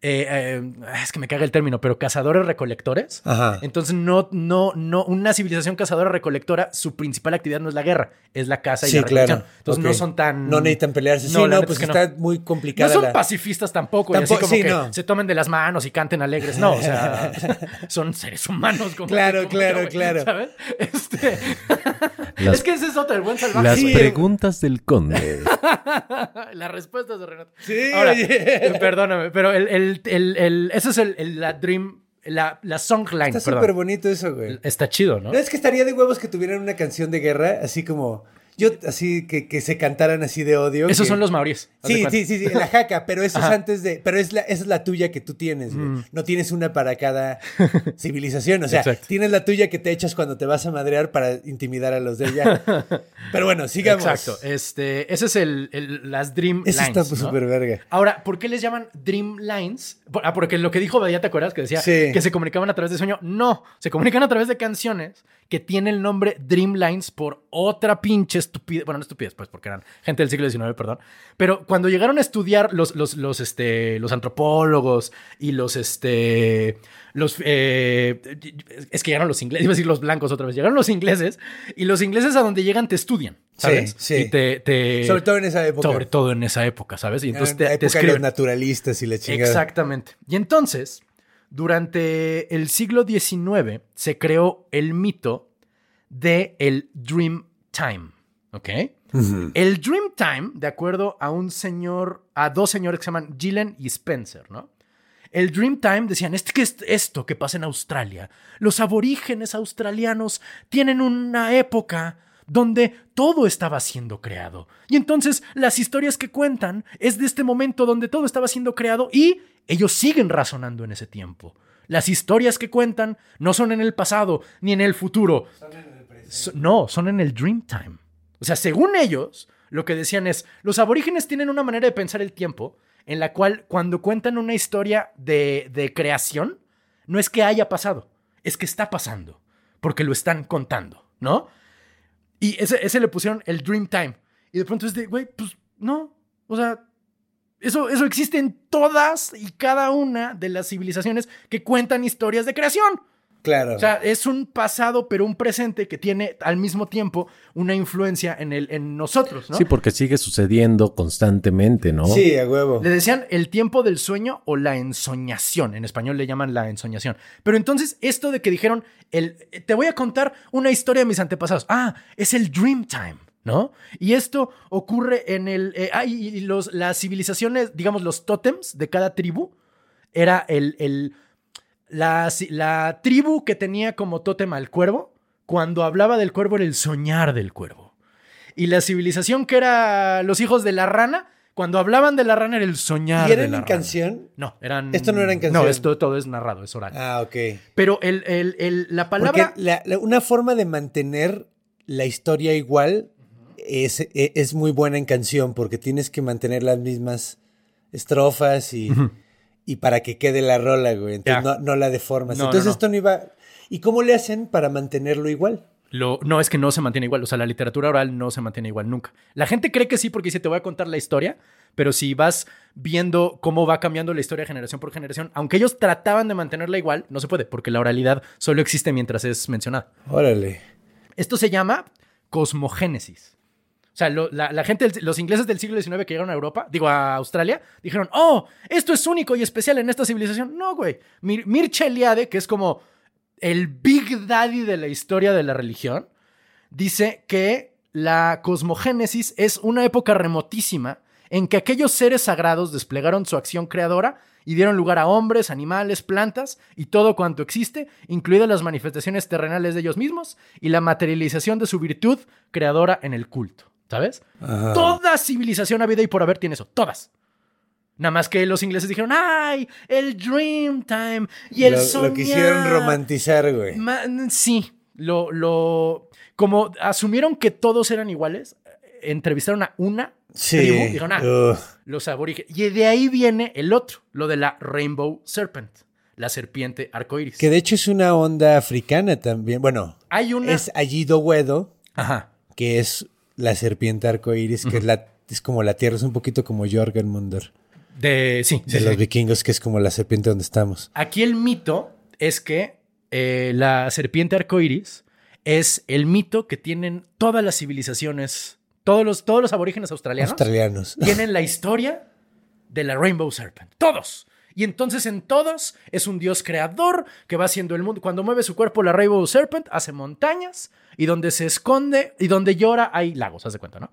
C: eh, eh, es que me caga el término, pero cazadores recolectores.
B: Ajá.
C: Entonces, no, no, no, una civilización cazadora recolectora, su principal actividad no es la guerra, es la caza y
B: Sí,
C: la recolección.
B: claro.
C: Entonces, no son tan.
B: No necesitan pelearse. Sí,
C: No,
B: no, pues
C: es que
B: está muy
C: No
B: complicada
C: son
B: la...
C: pacifistas tampoco, y así
B: Tampoco-
C: como
B: sí,
C: que
B: no.
C: se tomen de las manos y canten alegres. No, o sea, son seres humanos. Como
B: Claro,
C: como
B: claro, claro.
C: ¿Sabes? Este...
G: Las-
C: es que ese es otro, el buen salvaje.
G: Las
C: Sí,
G: preguntas del conde.
C: Las respuestas de Renato.
B: Sí,
C: Ahora, perdóname, pero el, el, el, es el, la Dream, la, la songline,
B: Está súper bonito eso, güey.
C: Está chido, ¿no?
B: No, es que estaría de huevos que tuvieran una canción de guerra, así como... Yo, así, que, que se cantaran así de odio.
C: Esos
B: que-
C: son los maoríes.
B: Sí, sí, sí, sí, la jaca, pero eso es antes de... Pero es la, esa es la tuya que tú tienes, güey.
C: Mm.
B: No tienes una para cada civilización. O sea,
C: Exacto.
B: tienes la tuya que te echas cuando te vas a madrear para intimidar a los de allá. Pero bueno, sigamos.
C: Exacto. Este, ese es el, el- las Dream
B: Eso
C: Lines.
B: está pues
C: ¿no?
B: súper verga.
C: Ahora, ¿por qué les llaman Dream Lines? Ah, porque lo que dijo Badía, ¿te acuerdas? Que decía
B: Sí.
C: que se comunicaban a través de sueño. No, se comunican a través de canciones que tienen el nombre Dream Lines por otra pinche estupidez. Bueno, no estupidez, pues, porque eran gente del siglo XIX, perdón. Pero cuando llegaron a estudiar los, los, los, este, los antropólogos y los, este, los, eh, es que llegaron los ingleses, iba a decir los blancos otra vez, llegaron los ingleses y los ingleses a donde llegan te estudian, ¿sabes?
B: Sí, sí.
C: Y te, te-
B: Sobre todo en esa época.
C: sobre todo en esa época, ¿sabes? Y entonces
B: en
C: te,
B: la
C: te
B: época de los
C: escriben.
B: naturalistas y la chingada.
C: Exactamente. Y entonces, durante el siglo XIX, se creó el mito de el Dream Time. ¿Ok? El Dream Time, de acuerdo a un señor, a dos señores que se llaman Gillen y Spencer, ¿no? El Dream Time decían, es que es esto que pasa en Australia. Los aborígenes australianos tienen una época donde todo estaba siendo creado. Y entonces las historias que cuentan es de este momento donde todo estaba siendo creado y ellos siguen razonando en ese tiempo. Las historias que cuentan no son en el pasado ni en el futuro. So- no, son en el Dream Time. O sea, según ellos, lo que decían es, los aborígenes tienen una manera de pensar el tiempo en la cual cuando cuentan una historia de, de creación, no es que haya pasado, es que está pasando, porque lo están contando, ¿no? Y ese, ese le pusieron el Dream Time. Y de pronto es de, güey, pues no, o sea, eso, eso existe en todas y cada una de las civilizaciones que cuentan historias de creación.
B: Claro.
C: O sea, es un pasado, pero un presente que tiene al mismo tiempo una influencia en, el, en nosotros, ¿no?
G: Sí, porque sigue sucediendo constantemente, ¿no?
B: sí, a huevo.
C: Le decían el tiempo del sueño o la ensoñación. En español le llaman la ensoñación. Pero entonces, esto de que dijeron, el, te voy a contar una historia de mis antepasados. Ah, es el Dream Time, ¿no? Y esto ocurre en el. eh, ah, y y los, las civilizaciones, digamos, los tótems de cada tribu, era el. el la, tribu que tenía como tótem al cuervo, cuando hablaba del cuervo era el soñar del cuervo. Y la civilización que era los hijos de la rana, cuando hablaban de la rana era el soñar
B: ¿Y
C: de
B: eran
C: la
B: en
C: rana.
B: canción?
C: No, eran.
B: Esto no era en canción.
C: No, esto todo es narrado, es oral.
B: Ah, ok.
C: Pero el, el- el- la palabra.
B: la- la- una forma de mantener la historia igual es, e- es muy buena en canción porque tienes que mantener las mismas estrofas y, y para que quede la rola, güey. Entonces no, no la deformas.
C: No,
B: Entonces
C: no.
B: esto no iba... ¿Y cómo le hacen para mantenerlo igual?
C: Lo, no, es que no se mantiene igual. O sea, la literatura oral no se mantiene igual nunca. La gente cree que sí porque dice, te voy a contar la historia, pero si vas viendo cómo va cambiando la historia generación por generación, aunque ellos trataban de mantenerla igual, no se puede, porque la oralidad solo existe mientras es mencionada.
B: Órale.
C: Esto se llama cosmogénesis. O sea, la, la gente, los ingleses del siglo XIX que llegaron a Europa, digo a Australia, dijeron, oh, esto es único y especial en esta civilización. No, güey. Mir Mircea Eliade, que es como el Big Daddy de la historia de la religión, dice que la cosmogénesis es una época remotísima en que aquellos seres sagrados desplegaron su acción creadora y dieron lugar a hombres, animales, plantas y todo cuanto existe, incluidas las manifestaciones terrenales de ellos mismos y la materialización de su virtud creadora en el culto. ¿Sabes? Toda civilización habida y por haber tiene eso, todas. Nada más que los ingleses dijeron, ¡ay! El Dream Time y el
B: lo,
C: soñar.
B: lo quisieron romantizar, güey.
C: Sí, lo, lo. Como asumieron que todos eran iguales, entrevistaron a una
B: Sí.
C: tribu y dijeron, ah, los aborígenes. Y de ahí viene el otro, lo de la Rainbow Serpent, la serpiente arcoíris.
B: Que de hecho es una onda africana también. Bueno,
C: Hay una.
B: es Allido Wedo,
C: Ajá.
B: que es la serpiente arcoíris, que es, la, es como la tierra, es un poquito como Jorgenmunder.
C: De, sí,
B: De
C: sí,
B: los
C: sí.
B: vikingos, que es como la serpiente donde estamos.
C: Aquí el mito es que eh, la serpiente arcoíris es el mito que tienen todas las civilizaciones, todos los, todos los aborígenes australianos
B: Australianos.
C: tienen la historia de la Rainbow Serpent. Todos. Y entonces en todos es un dios creador que va haciendo el mundo. Cuando mueve su cuerpo la Rainbow Serpent hace montañas y donde se esconde y donde llora hay lagos, haz de cuenta, ¿no?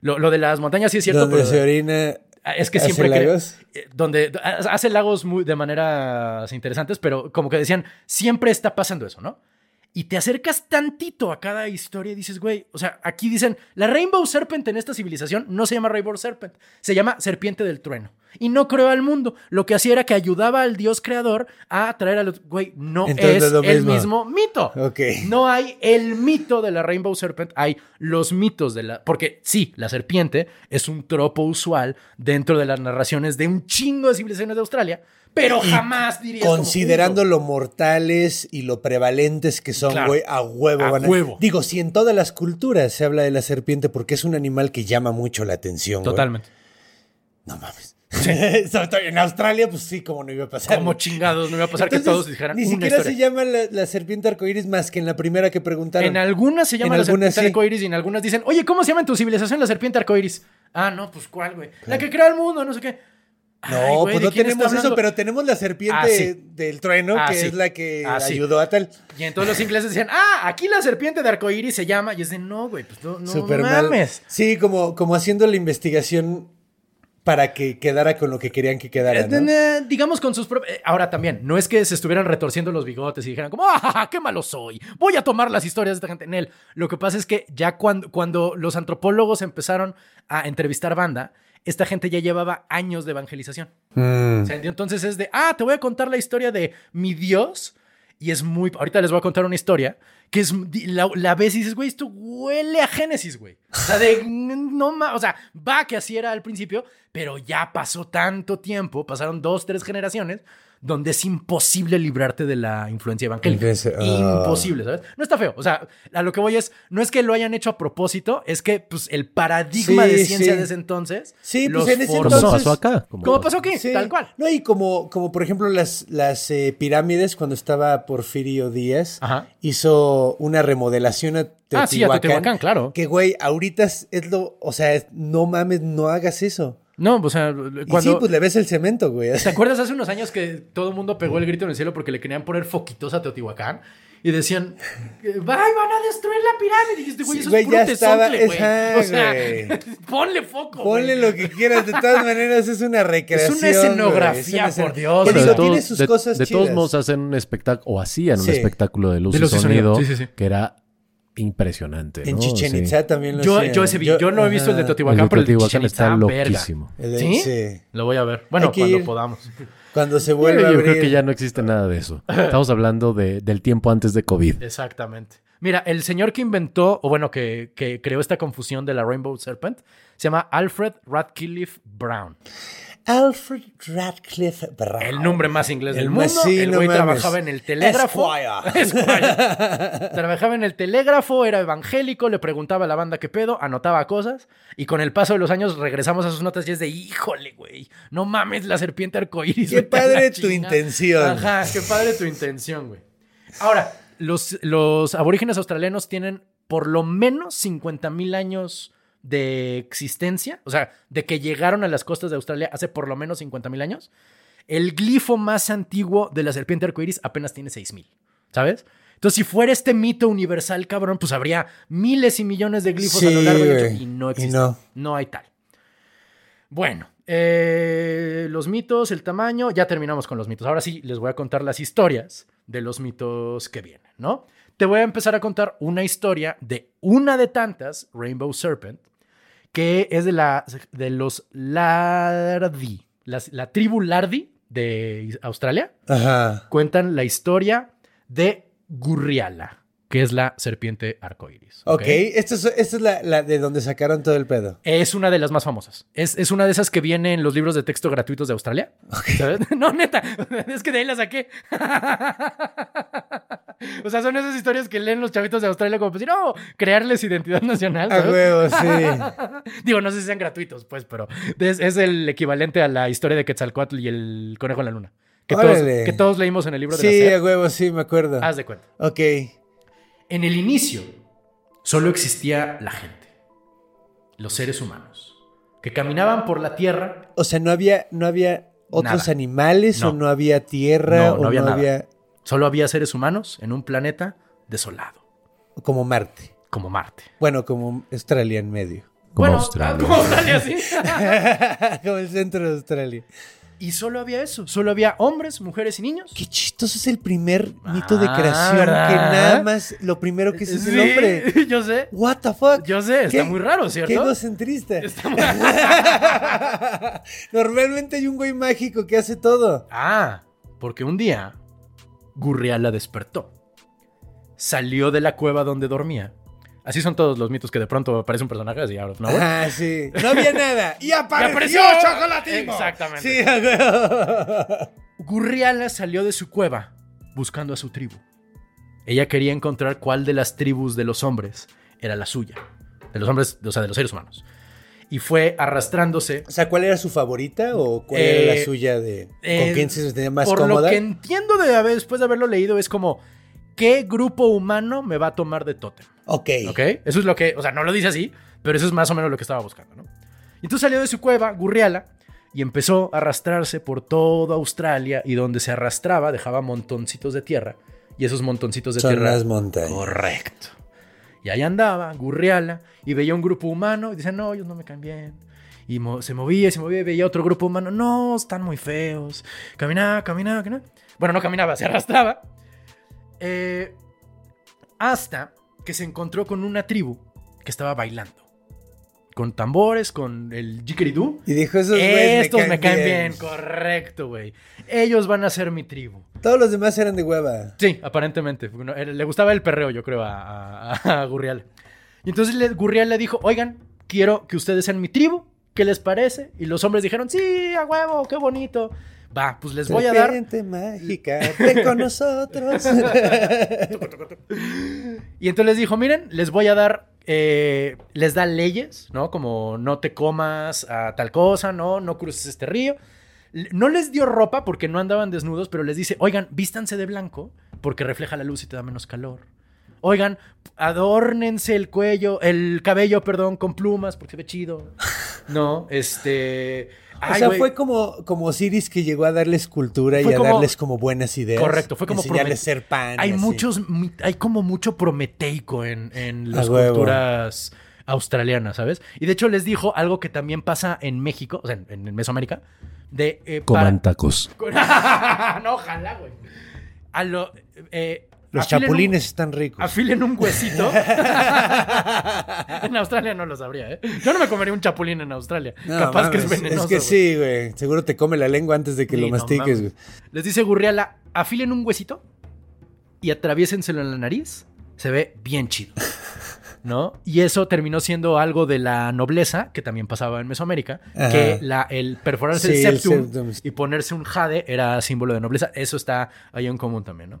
C: Lo, lo de las montañas sí es cierto,
B: donde
C: pero
B: se orina.
C: es que
B: ¿Hace
C: siempre cre-
B: lagos?
C: eh, donde hace lagos muy de maneras interesantes, pero como que decían, siempre está pasando eso, ¿no? Y te acercas tantito a cada historia y dices, güey, o sea, aquí dicen, la Rainbow Serpent en esta civilización no se llama Rainbow Serpent, se llama Serpiente del Trueno. Y no creó al mundo. Lo que hacía era que ayudaba al dios creador a traer a los... Güey, no
B: Entonces,
C: es el
B: mismo.
C: mito. No hay el mito de la Rainbow Serpent, hay los mitos de la... Porque sí, la serpiente es un tropo usual dentro de las narraciones de un chingo de civilizaciones de Australia, pero jamás dirías como,
B: Considerando
C: "Uy,
B: lo mortales y lo prevalentes que son,
C: Claro.
B: güey, a huevo
C: A
B: van a.
C: huevo.
B: Digo, si en todas las culturas se habla de la serpiente porque es un animal que llama mucho la atención.
C: Totalmente.
B: No mames. En Australia, pues sí, como no iba a pasar.
C: Como chingados, no iba a pasar que
B: Entonces,
C: todos dijeran
B: Ni siquiera se llama la, la serpiente arcoíris más que en la primera que preguntaron.
C: En algunas se llama
B: En
C: la
B: algunas
C: serpiente
B: sí.
C: arcoíris y en algunas dicen, oye, ¿cómo se llama en tu civilización la serpiente arcoíris? Ah, no, pues ¿cuál, güey? La que crea el mundo, no sé qué.
B: No,
C: Ay, güey,
B: pues
C: ¿de
B: no tenemos eso, pero tenemos la serpiente
C: Ah, sí.
B: del trueno,
C: Ah,
B: que
C: sí.
B: es la que
C: Ah,
B: ayudó a tal.
C: Y entonces los ingleses decían, ah, aquí la serpiente de arcoíris se llama. Y es de, no, güey, pues no, no,
B: Súper
C: no
B: mal. Sí, como, como haciendo la investigación para que quedara con lo que querían que quedara.
C: Eh,
B: ¿no?
C: eh, Digamos con sus propios... eh, Ahora también, no es que se estuvieran retorciendo los bigotes y dijeran como, ¡ah, qué malo soy! Voy a tomar las historias de esta gente en él. Lo que pasa es que ya cuando, cuando los antropólogos empezaron a entrevistar banda, esta gente ya llevaba años de evangelización.
B: Mm.
C: Entonces es de, ah, te voy a contar la historia de mi Dios. Y es muy... Ahorita les voy a contar una historia que es... La, la ves y dices, güey, esto huele a Génesis, güey. O sea, de... No ma- O sea, va que así era al principio, pero ya pasó tanto tiempo, pasaron dos, tres generaciones, donde es imposible librarte de la influencia evangélica.
B: Influencia, ah.
C: Imposible, ¿sabes? No está feo. O sea, a lo que voy es, no es que lo hayan hecho a propósito, es que pues el paradigma
B: Sí,
C: de ciencia
B: sí.
C: de ese entonces
B: Sí, pues,
C: los
B: en ese
C: forzó.
G: Como
B: entonces-
G: pasó acá. como-
C: ¿Cómo pasó aquí?
B: Sí.
C: Tal cual.
B: No, y como, como por ejemplo las, las eh, pirámides, cuando estaba Porfirio Díaz,
C: Ajá.
B: hizo una remodelación a Teotihuacán.
C: Ah, sí, a Teotihuacán, claro.
B: Que, güey, ahorita es, es lo... O sea, es- no mames, no hagas eso.
C: No, o sea,
B: Y
C: cuando...
B: sí, pues le ves el cemento, güey.
C: ¿Te acuerdas hace unos años que todo el mundo pegó el grito en el cielo porque le querían poner foquitos a Teotihuacán? Y decían, ¡ay, van a destruir la pirámide! Y dijiste, güey,
B: Sí,
C: eso
B: güey,
C: es puro
B: ya estaba-
C: güey.
B: esa,
C: O sea,
B: güey.
C: ponle foco,
B: Ponle
C: güey.
B: lo que quieras, de todas maneras es una recreación.
C: Es una escenografía,
B: es una
C: por Dios.
G: De,
B: tiene
G: todos-
B: sus
G: de-
B: cosas
G: de todos
B: chidas.
G: modos hacen un espectáculo, o hacían
B: Sí.
G: un espectáculo de luz,
C: De
G: y
C: y
G: sonido,
C: sonido, sí, sí, sí.
G: que era impresionante.
B: En
G: ¿no?
B: Chichen
G: Sí.
B: Itza también lo
C: Yo,
B: hacían.
C: yo ese vi- yo no he visto el de. Teotihuacán,
G: El de
C: pero el de Chichen
G: está
C: Itza,
G: loquísimo.
B: El de-
C: ¿Sí?
B: sí.
C: Lo voy a ver. Bueno, cuando
B: ir.
C: podamos.
B: Cuando se
G: Yo,
B: vuelve a
G: yo creo que ya no existe nada de eso. Estamos hablando de- del tiempo antes de COVID.
C: Exactamente. Mira, el señor que inventó, o bueno, que, que creó esta confusión de la Rainbow Serpent, se llama Alfred Radcliffe Brown.
B: Alfred Radcliffe Brown.
C: El nombre más inglés
B: El
C: del
B: más-
C: mundo.
B: sí,
C: el güey trabajaba en el telégrafo.
B: Esquire.
C: Esquire. trabajaba en el telégrafo, era evangélico, le preguntaba a la banda qué pedo, anotaba cosas. Y con el paso de los años regresamos a sus notas y es de, híjole, güey, no mames la serpiente arcoíris.
B: Qué padre tu
C: chingada".
B: intención.
C: Ajá, qué padre tu intención, güey. Ahora, los, los aborígenes australianos tienen por lo menos 50 mil años de existencia, o sea, de que llegaron a las costas de Australia hace por lo menos 50 mil años. El glifo más antiguo de la serpiente arcoíris apenas tiene 6 mil, ¿sabes? Entonces, si fuera este mito universal, cabrón, pues habría miles y millones de glifos a lo largo
B: güey.
C: y no
B: Y
C: existe.
B: no.
C: no hay tal. Bueno, eh, los mitos, el tamaño, ya terminamos con los mitos. Ahora sí, les voy a contar las historias de los mitos que vienen, ¿no? Te voy a empezar a contar una historia de una de tantas, Rainbow Serpent, que es de, la, de los Lardi, la tribu Lardi de Australia.
B: Ajá.
C: Cuentan la historia de Gurriala, que es la serpiente arcoíris.
B: Ok, esta es, esta es la, la de donde sacaron todo el pedo.
C: Es una de las más famosas. Es, es una de esas que viene en los libros de texto gratuitos de Australia. ¿Sabes? No, neta. Es que de ahí la saqué. o sea, son esas historias que leen los chavitos de Australia como pues, no, crearles identidad nacional.
B: A huevo, sí.
C: Digo, no sé si sean gratuitos, pues, pero es, es el equivalente a la historia de Quetzalcoatl y el conejo en la luna. Que todos, que todos leímos en el libro de
B: Sí,
C: la
B: a huevo, sí, me acuerdo.
C: Haz de cuenta.
B: Ok.
C: En el inicio, solo existía la gente, los seres humanos, que caminaban por la tierra.
B: O sea, no había, no había otros
C: Nada.
B: animales o
C: No.
B: no había tierra
C: No, no
B: o
C: había
B: no
C: nada.
B: había
C: Solo había seres humanos en un planeta desolado,
B: como Marte.
C: como Marte.
B: Bueno, como Australia en medio.
G: Como
C: bueno,
G: Australia.
C: Como Australia, sí.
B: como el centro de Australia.
C: y solo había eso. Solo había hombres, mujeres y niños.
B: Qué chistoso es el primer mito de
C: Ah,
B: creación que nada más lo primero que es es el hombre.
C: Yo sé.
B: What the fuck?
C: Yo sé, está
B: ¿Qué-
C: muy raro,
B: Qué
C: ¿cierto?
B: egocentrista.
C: Está muy-
B: Normalmente hay un güey mágico que hace todo.
C: Ah, porque un día Gurriala despertó. Salió de la cueva donde dormía. Así son todos los mitos que de pronto aparece un personaje así. nowhere.
B: Ah, sí. No había nada. Y apareció,
C: apareció
B: Chocolatimo.
C: Exactamente.
B: Sí.
C: Gurriala salió de su cueva buscando a su tribu. Ella quería encontrar cuál de las tribus de los hombres era la suya. De los hombres, o sea, de los seres humanos. Y fue arrastrándose.
B: O sea, ¿cuál era su favorita o cuál
C: Eh,
B: era la suya de
C: eh,
B: con quién se tenía más
C: Por
B: cómoda?
C: lo que entiendo de haber, después de haberlo leído, es como, ¿qué grupo humano me va a tomar de tótem?
B: Ok.
C: ¿Ok? Eso es lo que, o sea, no lo dice así, pero eso es más o menos lo que estaba buscando, ¿no? Y entonces salió de su cueva, Gurriala, y empezó a arrastrarse por toda Australia y donde se arrastraba dejaba montoncitos de tierra. Y esos montoncitos de
B: Son
C: tierra...
B: las montañas.
C: Correcto. Y ahí andaba, Gurriala, y veía un grupo humano y dice, no, ellos no me caen bien. Y se movía, se movía, veía otro grupo humano, no, están muy feos. Caminaba, caminaba, caminaba. Bueno, no caminaba, se arrastraba. Eh, hasta que se encontró con una tribu que estaba bailando. Con tambores, con el jickeridoo.
B: Y dijo, esos güeyes
C: Estos me caen bien, correcto, güey. Ellos van a ser mi tribu.
B: Todos los demás eran de hueva.
C: Sí, aparentemente. Le gustaba el perreo, yo creo, a, a- a Gurrial. Y entonces Gurrial le dijo, oigan, quiero que ustedes sean mi tribu. ¿Qué les parece? Y los hombres dijeron, sí, a huevo, qué bonito. Va, pues les voy a dar...
B: Mágica, ven con nosotros.
C: Y entonces les dijo, miren, les voy a dar, eh, les da leyes, ¿no? Como no te comas a tal cosa, ¿no? No cruces este río. No les dio ropa porque no andaban desnudos, pero les dice, oigan, vístanse de blanco porque refleja la luz y te da menos calor. Oigan, adórnense el cuello, el cabello, perdón, con plumas porque se ve chido. No, este...
B: o
C: ay,
B: sea,
C: güey.
B: fue como, como Osiris que llegó a darles cultura
C: Fue
B: y a
C: como-
B: darles como buenas ideas.
C: Correcto, fue como
B: enseñarles ser pan.
C: Hay
B: así.
C: muchos, hay como mucho prometeico en, en las
B: huevo.
C: culturas australianas, ¿sabes? Y de hecho les dijo algo que también pasa en México, o sea, en, en Mesoamérica, de... eh,
G: Coman tacos.
C: para- no, ojalá, güey. A lo... eh,
B: Los
C: afilen un-
B: chapulines están ricos.
C: Afilen un huesito. en Australia no lo sabría, ¿eh? Yo no me comería un chapulín en Australia.
B: No,
C: Capaz que es venenoso.
B: Es que sí, güey. Seguro te come la lengua antes de que
C: Sí,
B: lo mastiques, güey.
C: Les dice Gurriala, afilen un huesito y atraviésenselo en la nariz. Se ve bien chido. ¿No? Y eso terminó siendo algo de la nobleza, que también pasaba en Mesoamérica,
B: Ajá.
C: que la, el perforarse
B: Sí,
C: el
B: el
C: septum. y ponerse un jade era símbolo de nobleza. Eso está ahí en común también, ¿no?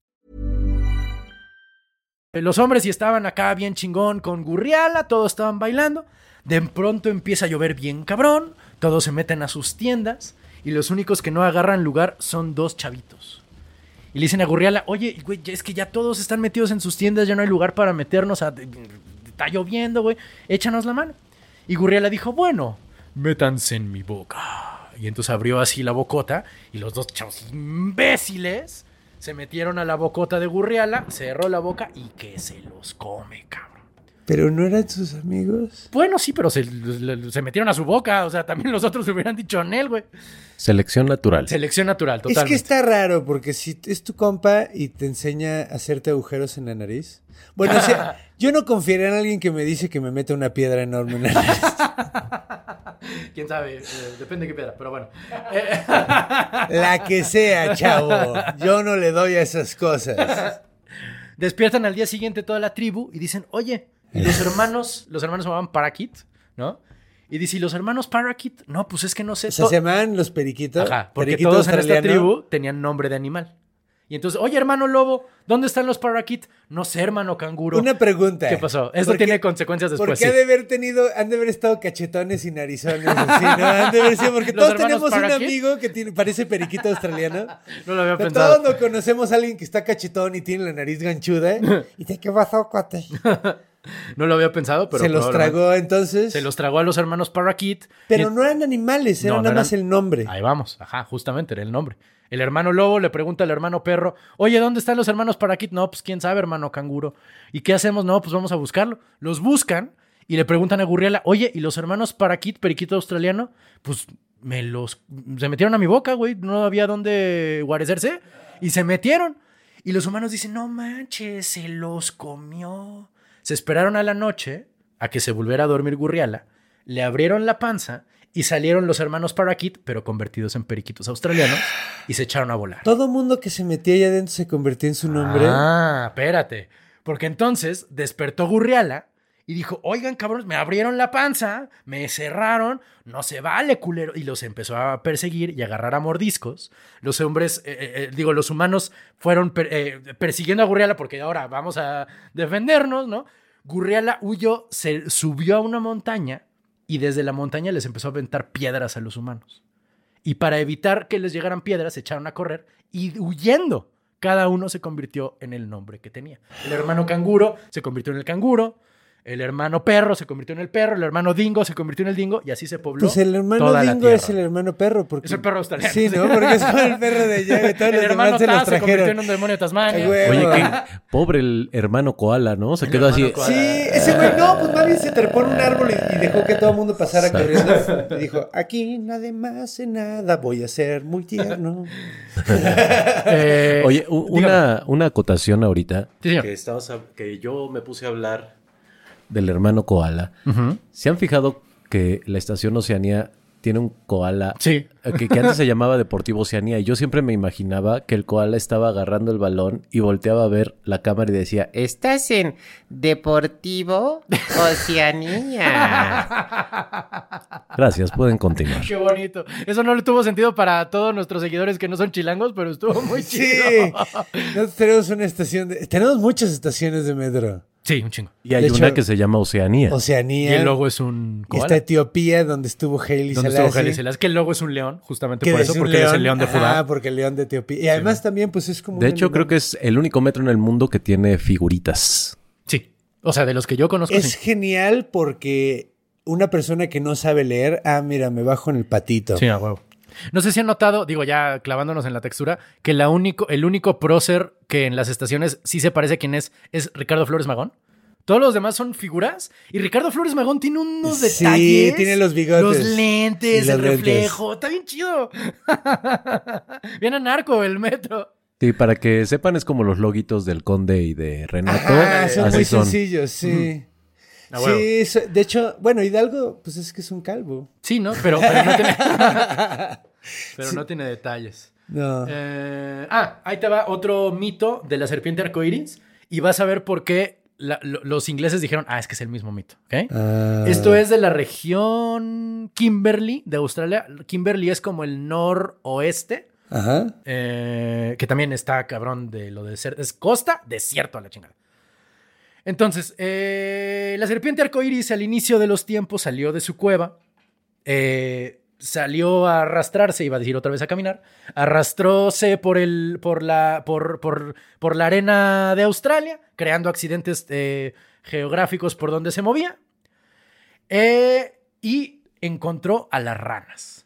C: los hombres y estaban acá bien chingón con Gurriala, todos estaban bailando. De pronto empieza a llover bien cabrón, todos se meten a sus tiendas y los únicos que no agarran lugar son dos chavitos. Y le dicen a Gurriala, oye, güey, es que ya todos están metidos en sus tiendas, ya no hay lugar para meternos, a... está lloviendo, güey, échanos la mano. Y Gurriala dijo, bueno, métanse en mi boca. Y entonces abrió así la bocota y los dos chavos imbéciles se metieron a la bocota de Gurriala, cerró la boca y que se los come, cabrón.
B: Pero no eran sus amigos.
C: Bueno, sí, pero se, se metieron a su boca, o sea, también los otros hubieran dicho en él, güey.
G: Selección natural.
C: Selección natural,
B: Es
C: totalmente.
B: que está raro porque si es tu compa y te enseña a hacerte agujeros en la nariz. Bueno, o sea, yo no confiaría en alguien que me dice que me mete una piedra enorme en la nariz.
C: Quién sabe, eh, depende de qué piedra, pero bueno. Eh,
B: La que sea, chavo. Yo no le doy a esas cosas.
C: despiertan al día siguiente toda la tribu y dicen, oye, y los hermanos, los hermanos se llamaban Parakit, ¿no? Y dice, ¿y los hermanos Parakit? No, pues es que no sé.
B: O sea, se llaman los periquitos.
C: Ajá, porque
B: periquito
C: todos en esta
B: australiano.
C: tribu tenían nombre de animal. Y entonces, oye, hermano lobo, ¿dónde están los Parakit? No sé, hermano canguro.
B: Una pregunta.
C: ¿Qué pasó? Esto
B: ¿Por qué-
C: tiene consecuencias después.
B: Porque
C: sí.
B: han de haber tenido, han de haber estado cachetones y narizones así, ¿no? Han de haber sido, porque
C: ¿Los
B: todos tenemos un
C: Parakeet?
B: amigo que tiene, parece periquito australiano.
C: No lo había
B: O sea,
C: pensado.
B: todos no conocemos a alguien que está cachetón y tiene la nariz ganchuda. Y dice, ¿qué pasó, cuate?
C: No lo había pensado, pero
B: Se los tragó entonces.
C: Se los tragó a los hermanos Parakit.
B: Pero
C: Y-
B: no eran animales, era
C: No, no
B: nada
C: eran-
B: más el nombre.
C: Ahí vamos, ajá, justamente era el nombre. El hermano lobo le pregunta al hermano perro, oye, ¿dónde están los hermanos Parakit? No, pues quién sabe, hermano canguro. ¿Y qué hacemos? No, pues vamos a buscarlo. Los buscan y le preguntan a Gurriela, oye, ¿y los hermanos Parakit, periquito australiano? Pues me los... Se metieron a mi boca, güey, no había dónde guarecerse. Y se metieron. Y los humanos dicen, no manches, se los comió. Se esperaron a la noche a que se volviera a dormir Gurriala, le abrieron la panza y salieron los hermanos Parakit, pero convertidos en periquitos australianos, y se echaron a volar.
B: Todo mundo que se metía allá adentro se convertía en su nombre.
C: Ah, espérate. Porque entonces despertó Gurriala y dijo, oigan, cabrones, me abrieron la panza, me cerraron, no se vale, culero. Y los empezó a perseguir y agarrar a mordiscos. Los hombres, eh, eh, eh, digo, los humanos fueron per- persiguiendo a Gurriala porque ahora vamos a defendernos, ¿no? Gurriala huyó, se subió a una montaña y desde la montaña les empezó a aventar piedras a los humanos. Y para evitar que les llegaran piedras, se echaron a correr y huyendo, cada uno se convirtió en el nombre que tenía. El hermano canguro se convirtió en el canguro, el hermano perro se convirtió en el perro, el hermano dingo se convirtió en el dingo y así se pobló.
B: Pues el hermano
C: toda la
B: dingo es el hermano perro. Porque...
C: Es el perro australiano.
B: Sí, ¿no? Porque es como el perro de allá. Todos
C: El
B: los
C: hermano
B: demás se los
C: se convirtió en un demonio de Tasmania.
B: Ay, güey.
G: Oye, qué pobre el hermano koala, ¿no? Se
C: El
G: quedó así.
C: koala.
B: Sí, ese güey, no, pues más bien se trepó en un árbol y, y dejó que todo el mundo pasara
G: Exacto.
B: corriendo. Y dijo, aquí nadie más hace nada, voy a ser muy tierno.
C: Eh,
G: Oye, una, una acotación ahorita.
C: Sí, señor.
G: Que, estabas que yo me puse a hablar del hermano koala. ¿Se han fijado que la estación Oceanía tiene un koala
C: Sí.
G: eh, que, que antes se llamaba Deportivo Oceanía? Y yo siempre me imaginaba que el koala estaba agarrando el balón y volteaba a ver la cámara y decía,
H: Estás en Deportivo Oceanía.
G: gracias, pueden continuar.
C: Qué bonito. Eso no le tuvo sentido para todos nuestros seguidores que no son chilangos, pero estuvo muy chido.
B: Sí, nosotros tenemos una estación, de- tenemos muchas estaciones de metro.
C: Sí, un chingo.
G: Y hay
B: De
G: una
B: hecho-
G: que se llama Oceanía.
C: Y
B: Oceanía.
C: el logo es un
B: Está
C: koala.
B: Etiopía, donde estuvo Hailey
C: Donde
B: Selassie.
C: estuvo Haile Selassie, que el logo es un león, justamente por
B: es
C: eso, porque es el león de Judá.
B: Ah, porque el león de Etiopía. Y además también, pues es como.
G: de hecho,
B: animal.
G: creo que es el único metro en el mundo que tiene figuritas.
C: Sí. O sea, de los que yo conozco,
B: Es
C: sí.
B: genial porque una persona que no sabe leer, ah, mira, me bajo en el patito.
C: Sí, a huevo. No sé si han notado, digo, ya clavándonos en la textura, que la único, el único prócer que en las estaciones sí se parece a quien es, es Ricardo Flores Magón. Todos los demás son figuras. Y Ricardo Flores Magón tiene unos
B: Sí,
C: detalles.
B: tiene los bigotes.
C: Los lentes,
B: los
C: el
B: lentes.
C: reflejo. Está bien chido. bien anarco el metro.
G: Sí, para que sepan, es como los loguitos del Conde y de Renato.
B: Ah, son
G: Así
B: muy
G: son.
B: sencillos, sí. Sí, de hecho, bueno, Hidalgo, pues es que es un calvo.
C: Sí, ¿no? Pero, pero no tiene. pero no tiene detalles.
B: No.
C: Eh, ah, ahí te va otro mito de la serpiente arcoíris. Y vas a ver por qué la- los ingleses dijeron, ah, es que es el mismo mito. ¿ok?
B: Ah.
C: Esto es de la región Kimberley de Australia. Kimberley es como el noroeste,
B: Ajá.
C: eh, que también está cabrón de lo de ser. Es costa, desierto a la chingada. Entonces, eh, la serpiente arcoíris al inicio de los tiempos salió de su cueva. eh, salió a arrastrarse, iba a decir otra vez a caminar, arrastróse por, el, por, la, por, por, por la arena de Australia, creando accidentes eh, geográficos por donde se movía, y encontró a las ranas.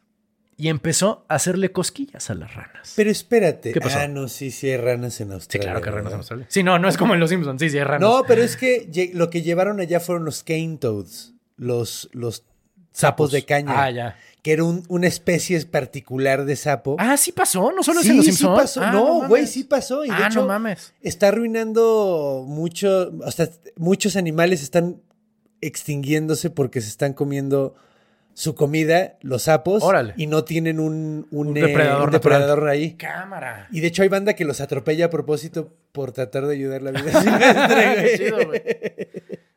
C: Y empezó a hacerle cosquillas a las ranas.
B: Pero espérate.
C: ¿Qué pasó?
B: Ah, no, sí, sí hay ranas en
C: sí,
B: Australia.
C: claro que ranas en. Australia. Sí, no, no es como en Los Simpsons, sí, sí hay ranas.
B: No, pero es que lo que llevaron allá fueron los cane toads, los, los sapos de caña,
C: Ah, ya.
B: que era un- una especie particular de sapo.
C: Ah, sí pasó, no solo es
B: sí,
C: en Los
B: sí
C: Simpsons.
B: pasó.
C: Ah,
B: no, güey, sí pasó. Y de
C: ah,
B: hecho,
C: no mames.
B: está arruinando mucho, o sea, muchos animales están extinguiéndose porque se están comiendo su comida, los sapos,
C: Órale.
B: y no tienen un, un,
C: Un
B: eh,
C: depredador
B: un
C: natural.
B: depredador ahí.
C: Cámara.
B: Y de hecho hay banda que los atropella a propósito por tratar de ayudar la vida silvestre,
C: chido.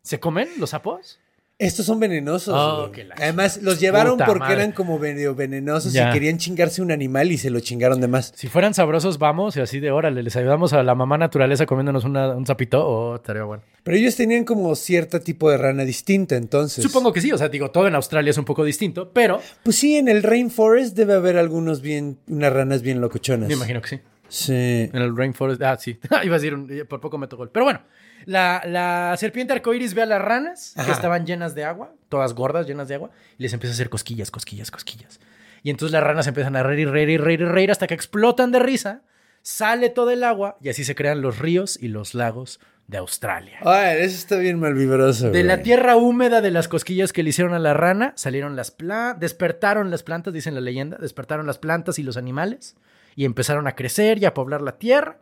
C: ¿Se comen los sapos?
B: Estos son venenosos.
C: Oh,
B: güey.
C: que la
B: Además, los llevaron
C: Puta
B: porque
C: madre.
B: eran como medio venenosos
C: Ya.
B: y querían chingarse un animal y se lo chingaron de más.
C: Si fueran sabrosos, vamos y así de órale, les ayudamos a la mamá naturaleza comiéndonos una- un sapito. Oh, estaría bueno.
B: Pero ellos tenían como cierto tipo de rana distinta, entonces.
C: Supongo que sí, o sea, digo, todo en Australia es un poco distinto, pero
B: Pues sí, en el rainforest debe haber algunos bien, unas ranas bien locochonas.
C: me imagino que sí.
B: Sí.
C: En el rainforest, ah, sí, iba a decir, un- por poco me tocó el. Pero bueno, la, la serpiente arcoíris ve a las ranas que
B: Ajá.
C: estaban llenas de agua, todas gordas, llenas de agua, y les empieza a hacer cosquillas, cosquillas, cosquillas. Y entonces las ranas empiezan a reír y reír y reír y reír hasta que explotan de risa, sale todo el agua y así se crean los ríos y los lagos de Australia.
B: Ay, eso está bien malvibroso.
C: De la
B: güey.
C: tierra húmeda de las cosquillas que le hicieron a la rana, salieron las plantas, despertaron las plantas, dicen la leyenda, despertaron las plantas y los animales y empezaron a crecer y a poblar la tierra.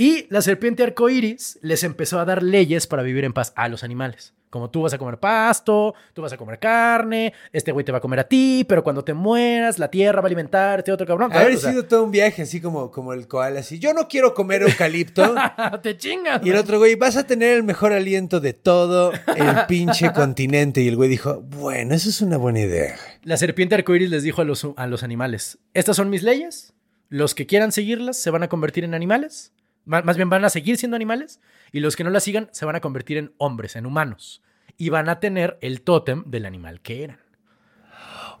C: Y la serpiente arcoíris les empezó a dar leyes para vivir en paz a los animales. Como tú vas a comer pasto, tú vas a comer carne, este güey te va a comer a ti, pero cuando te mueras, la tierra va a alimentar a este otro cabrón.
B: Haber
C: sea,
B: sido todo un viaje, así como, como el koala, así. Yo no quiero comer eucalipto.
C: te chingas.
B: y el otro güey, vas a tener el mejor aliento de todo el pinche continente. Y el güey dijo, bueno, eso es una buena idea.
C: La serpiente arcoíris les dijo a los, a los animales: Estas son mis leyes. Los que quieran seguirlas se van a convertir en animales. Má- Más bien van a seguir siendo animales. Y los que no las sigan se van a convertir en hombres, en humanos. Y van a tener el tótem del animal que eran.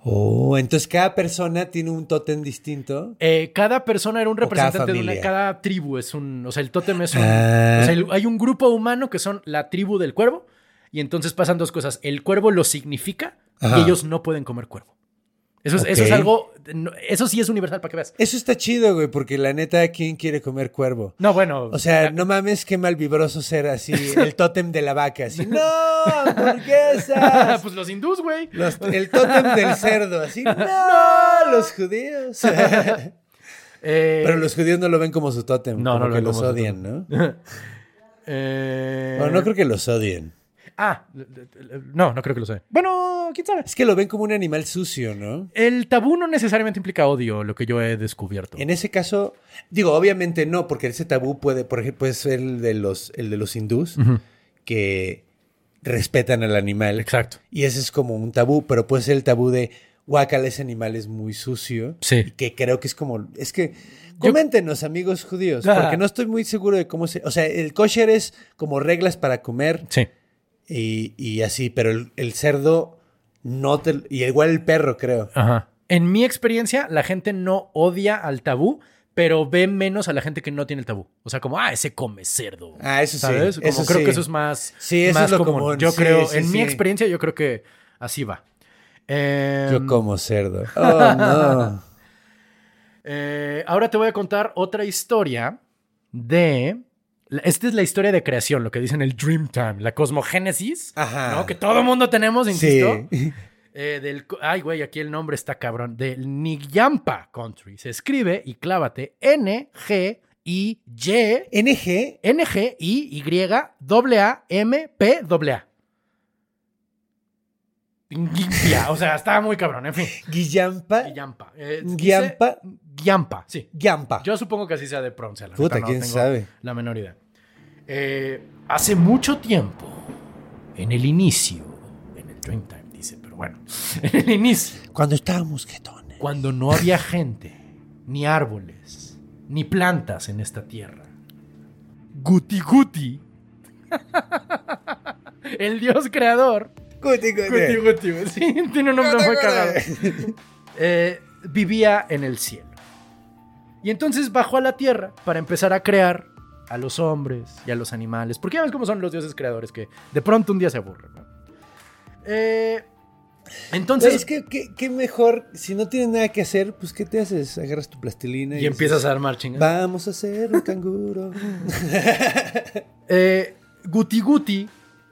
B: Oh, entonces cada persona tiene un tótem distinto.
C: Eh, cada persona era un representante de una. Cada tribu es un. O sea, el tótem es un.
B: Ah.
C: o sea, el- hay un grupo humano que son la tribu del cuervo. Y entonces pasan dos cosas. El cuervo lo significa
B: Ajá.
C: y ellos no pueden comer cuervo. Eso es, eso es algo. Eso sí es universal para que veas.
B: Eso está chido, güey, porque la neta, ¿quién quiere comer cuervo?
C: No, bueno.
B: O sea, no mames, qué malvibroso ser así, el tótem de la vaca, así, ¡no, hamburguesas!
C: pues los hindús, güey.
B: El tótem del cerdo, así, ¡no, los judíos!
C: Eh,
B: Pero los judíos no lo ven como su tótem,
C: No,
B: como
C: no lo
B: que los odian, ¿no?
C: eh,
B: Bueno, no creo que los odien.
C: Ah, no, no creo que lo sé. Bueno, quién sabe.
B: Es que lo ven como un animal sucio, ¿no?
C: El tabú no necesariamente implica odio, lo que yo he descubierto.
B: En ese caso, digo, obviamente no, porque ese tabú puede, por ejemplo, puede ser el de los, el de los hindús, que respetan al animal.
C: Exacto.
B: Y ese es como un tabú, pero puede ser el tabú de guacala, ese animal es muy sucio.
C: Sí.
B: Y que creo que es como. Es que. Coméntenos, amigos judíos,
C: Ah.
B: porque no estoy muy seguro de cómo se. O sea, el kosher es como reglas para comer
C: Sí.
B: Y, y así, pero el, el cerdo no te. Y igual el perro, creo.
C: Ajá. En mi experiencia, la gente no odia al tabú, pero ve menos a la gente que no tiene el tabú. O sea, como, ah, ese come cerdo.
B: Ah, eso sí,
C: ¿Sabes? Como
B: eso
C: creo
B: sí.
C: que eso es más,
B: Sí, eso
C: más
B: es lo
C: común.
B: común.
C: Yo
B: Sí,
C: creo,
B: sí,
C: en mi
B: sí.
C: experiencia, yo creo que así va. Eh,
B: Yo como cerdo. Oh, no.
C: Eh, ahora te voy a contar otra historia de... Esta es la historia de creación, lo que dicen el Dreamtime, la cosmogénesis,
B: Ajá.
C: ¿no? Que todo mundo tenemos, insisto.
B: Sí.
C: Eh, del, ay, güey, aquí el nombre está cabrón. Del Niyampa Country. Se escribe y clávate N-G-I-Y.
B: NG.
C: N-G-I-Y-A-M-P-A. Guimpia, o sea, estaba muy cabrón, en fin.
B: Guillampa.
C: Guillampa. Eh,
B: Guiampa,
C: sí.
B: Guiampa.
C: Yo supongo que así sea de pronunciar.
B: Puta,
C: no
B: quién
C: tengo
B: sabe.
C: La menor idea. Eh, hace mucho tiempo, en el inicio, en el Dreamtime dice, pero bueno, en el inicio,
B: Cuando estábamos jetones.
C: cuando no había gente, ni árboles, ni plantas en esta tierra, Guti Guti, el dios creador. Guti Guti, sí, tiene un nombre muy cagado. Eh, vivía en el cielo. Y entonces bajó a la tierra para empezar a crear a los hombres y a los animales. Porque ya ves cómo son los dioses creadores que de pronto un día se aburren. ¿no? Eh, entonces.
B: es que qué, qué mejor, si no tienes nada que hacer, pues ¿qué te haces? Agarras tu plastilina y,
C: y empiezas a armar chingadas.
B: Vamos a hacer un canguro.
C: Eh, Guti Guti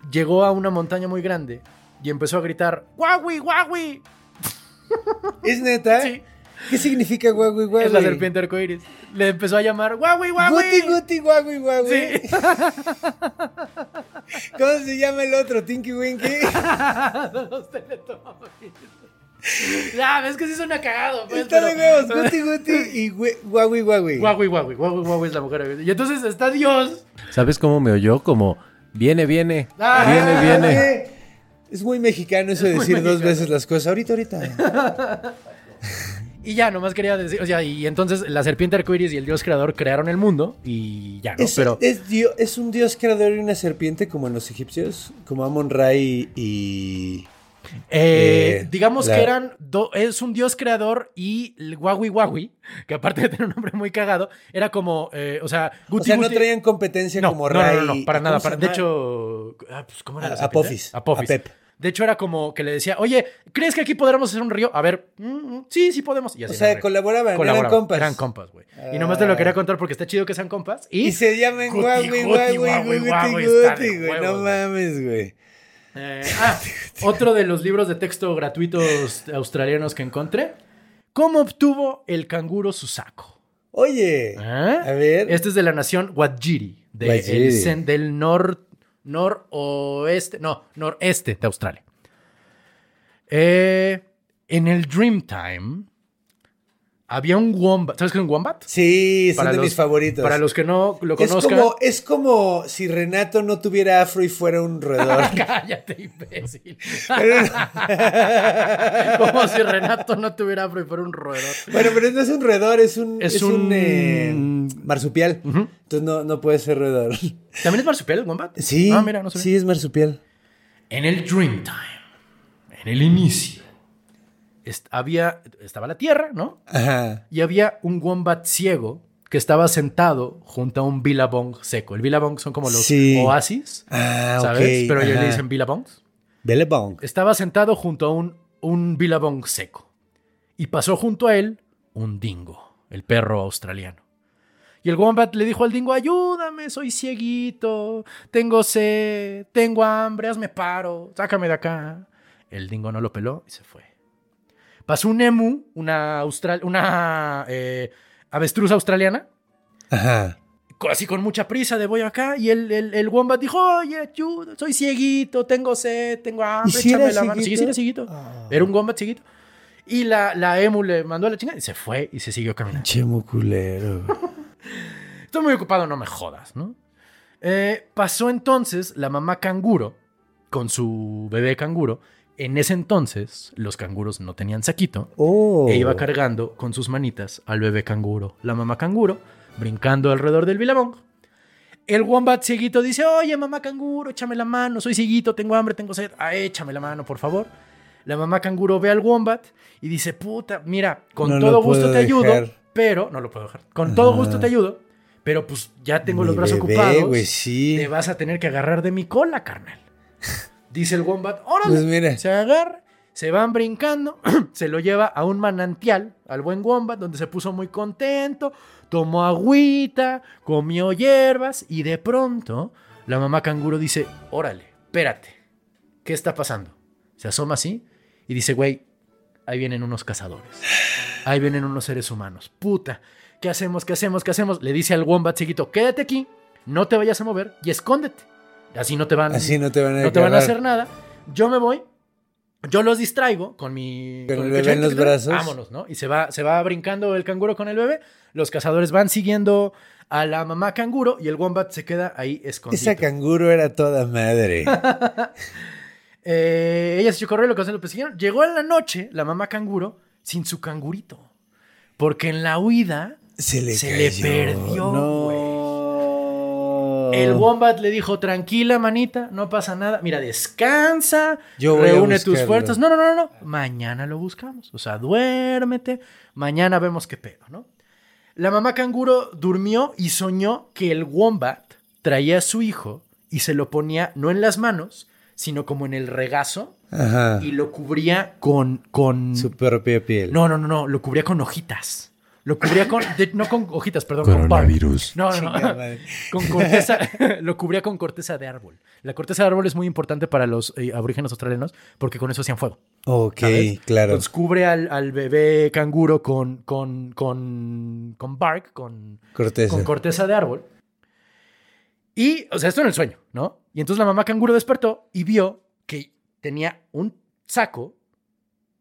C: llegó a una montaña muy grande y empezó a gritar: ¡Guawi, guawi!
B: ¿Es neta?
C: Sí.
B: ¿Qué significa guagui guagui?
C: Es la serpiente arcoíris. Le empezó a llamar Guagui Guagui.
B: Guti guti guagui guagui.
C: Sí.
B: ¿Cómo se llama el otro? Tinky Winky.
C: Los Teletubbies. Ya, ves que sí suena cagado. Pues,
B: Está de huevos. Guti guti y gui- guagui guagui.
C: Guagui Guagui. Guagui Guagui es la mujer. Y entonces está Dios.
G: ¿Sabes cómo me oyó? Como, viene, viene,
C: Ah,
G: viene, viene.
B: Eh, Es muy mexicano eso de decir dos veces las cosas. Ahorita, ahorita.
C: Y ya, nomás quería decir, o sea, y entonces la serpiente arcoíris y el dios creador crearon el mundo y ya, ¿no?
B: Es,
C: Pero
B: es, dio- es un dios creador y una serpiente como en los egipcios, como Amon Ra y, y-
C: eh,
B: eh,
C: digamos
B: la-
C: que eran, do- es un dios creador y el Wawi Wawi, que aparte de tener un nombre muy cagado, era como, eh, o sea,
B: O
C: Guti
B: sea, no traían competencia
C: no,
B: como
C: no, no, no, no, para
B: ¿cómo
C: nada. para- de hecho, ah, pues, ¿cómo era?
B: Apophis.
C: Apophis.
B: A Pep.
C: De hecho, era como que le decía, oye, ¿crees que aquí podremos hacer un río? A ver, mm, mm, sí, sí podemos. Y
B: O
C: así
B: sea,
C: el río.
B: colaboraban,
C: Colaboraban,
B: eran compas.
C: Eran compas, güey. Y nomás te lo
B: Ah.
C: quería contar porque está chido que sean compas. Y,
B: Y se llaman
C: de
B: guti, güey.
C: huevos,
B: No
C: güey.
B: mames, güey.
C: Eh, ah, otro de los libros de texto gratuitos australianos que encontré. ¿Cómo obtuvo el canguro su saco?
B: Oye,
C: ¿Eh?
B: a ver.
C: Este es de la nación de cen- del nor, noroeste, no, noreste de Australia. Eh, en el Dreamtime había un wombat. ¿Sabes qué es un wombat?
B: Sí, son
C: Para
B: de
C: los-
B: mis favoritos.
C: Para los que no lo
B: es,
C: conozcan.
B: como, es como si Renato no tuviera afro y fuera un roedor.
C: Cállate, imbécil. como si Renato no tuviera afro y fuera un roedor.
B: bueno, pero no es un roedor, es un,
C: Es
B: es un,
C: un-
B: eh, marsupial. Entonces no, no puede ser roedor.
C: ¿También es marsupial el wombat?
B: Sí,
C: Ah, mira, no sabía.
B: sí es marsupial.
C: En el Dreamtime, en el inicio, est- había, estaba la Tierra, ¿no?
B: Ajá.
C: Y había un wombat ciego que estaba sentado junto a un billabong seco. El billabong son como los
B: Sí.
C: oasis,
B: Ah,
C: ¿sabes?
B: ok,
C: Pero ellos le dicen billabongs.
B: Bellebong.
C: Estaba sentado junto a un, un billabong seco. Y pasó junto a él un dingo, el perro australiano. Y el wombat le dijo al dingo, ayúdame, soy cieguito, tengo sed, tengo hambre, hazme paro, sácame de acá. El dingo no lo peló y se fue. Pasó un emu, una, austral, una eh, avestruz australiana,
B: Ajá.
C: así con mucha prisa de voy acá, y el, el, el wombat dijo, oye, ayuda, soy cieguito, tengo sed, tengo hambre,
B: si
C: échame la mano. Sí, sí era cieguito.
B: Ah.
C: Era un wombat cieguito. Y la, la emu le mandó a la chingada y se fue y se siguió caminando.
B: Chemo culero.
C: Estoy muy ocupado, no me jodas, ¿no? Eh, pasó entonces la mamá canguro con su bebé canguro. En ese entonces, los canguros no tenían saquito.
B: Oh.
C: E iba cargando con sus manitas al bebé canguro. La mamá canguro, brincando alrededor del bilabong. El wombat cieguito dice, oye, mamá canguro, échame la mano, soy cieguito, tengo hambre, tengo sed. Ah, échame la mano, por favor. La mamá canguro ve al wombat y dice, puta, mira, con
B: No
C: todo gusto te ayudo, pero... No lo puedo dejar. Con todo gusto te ayudo, pero pues ya tengo los brazos
B: bebé,
C: ocupados.
B: güey, sí.
C: Te vas a tener que agarrar de mi cola, carnal. Dice el wombat, órale.
B: Pues mira.
C: Se agarra, se van brincando, se lo lleva a un manantial, al buen wombat, donde se puso muy contento, tomó agüita, comió hierbas y de pronto la mamá canguro dice, órale, espérate, ¿qué está pasando? Se asoma así y dice, güey, ahí vienen unos cazadores. Ahí vienen unos seres humanos. Puta, ¿qué hacemos? ¿Qué hacemos? ¿Qué hacemos? Le dice al wombat chiquito, quédate aquí, no te vayas a mover y escóndete. Así no te van,
B: Así no te van a
C: no te van a hacer nada. Yo me voy, yo los distraigo con mi...
B: Con el bebé en los brazos.
C: Vámonos, ¿no? Y se va, se va brincando el canguro con el bebé. Los cazadores van siguiendo a la mamá canguro y el wombat se queda ahí escondido.
B: Esa canguro era toda madre.
C: Eh, ella se a correr, lo que hacen los persiguieron. Llegó en la noche la mamá canguro sin su cangurito. Porque en la huida
B: Se le,
C: Se le perdió,
B: No.
C: El wombat le dijo, tranquila manita, no pasa nada. Mira, descansa,
B: Yo
C: reúne tus fuerzas. No, no, no, no. Mañana lo buscamos. O sea, duérmete. Mañana vemos qué pedo, ¿no? La mamá canguro durmió y soñó que el wombat traía a su hijo y se lo ponía no en las manos, sino como en el regazo
B: Ajá.
C: y lo cubría con... con...
B: Su propia piel.
C: No, no, no, no, lo cubría con hojitas. Lo cubría con... de- no con hojitas, perdón, con bark.
G: Coronavirus.
C: No, no, no. Con corteza, lo cubría con corteza de árbol. La corteza de árbol es muy importante para los eh, aborígenes australianos porque con eso hacían fuego.
B: Ok,
C: ¿sabes?
B: claro.
C: Entonces cubre al, al bebé canguro con, con, con, con bark, con,
B: Corteza.
C: con corteza de árbol. Y, o sea, esto en el sueño, ¿no? Y entonces la mamá canguro despertó y vio que tenía un saco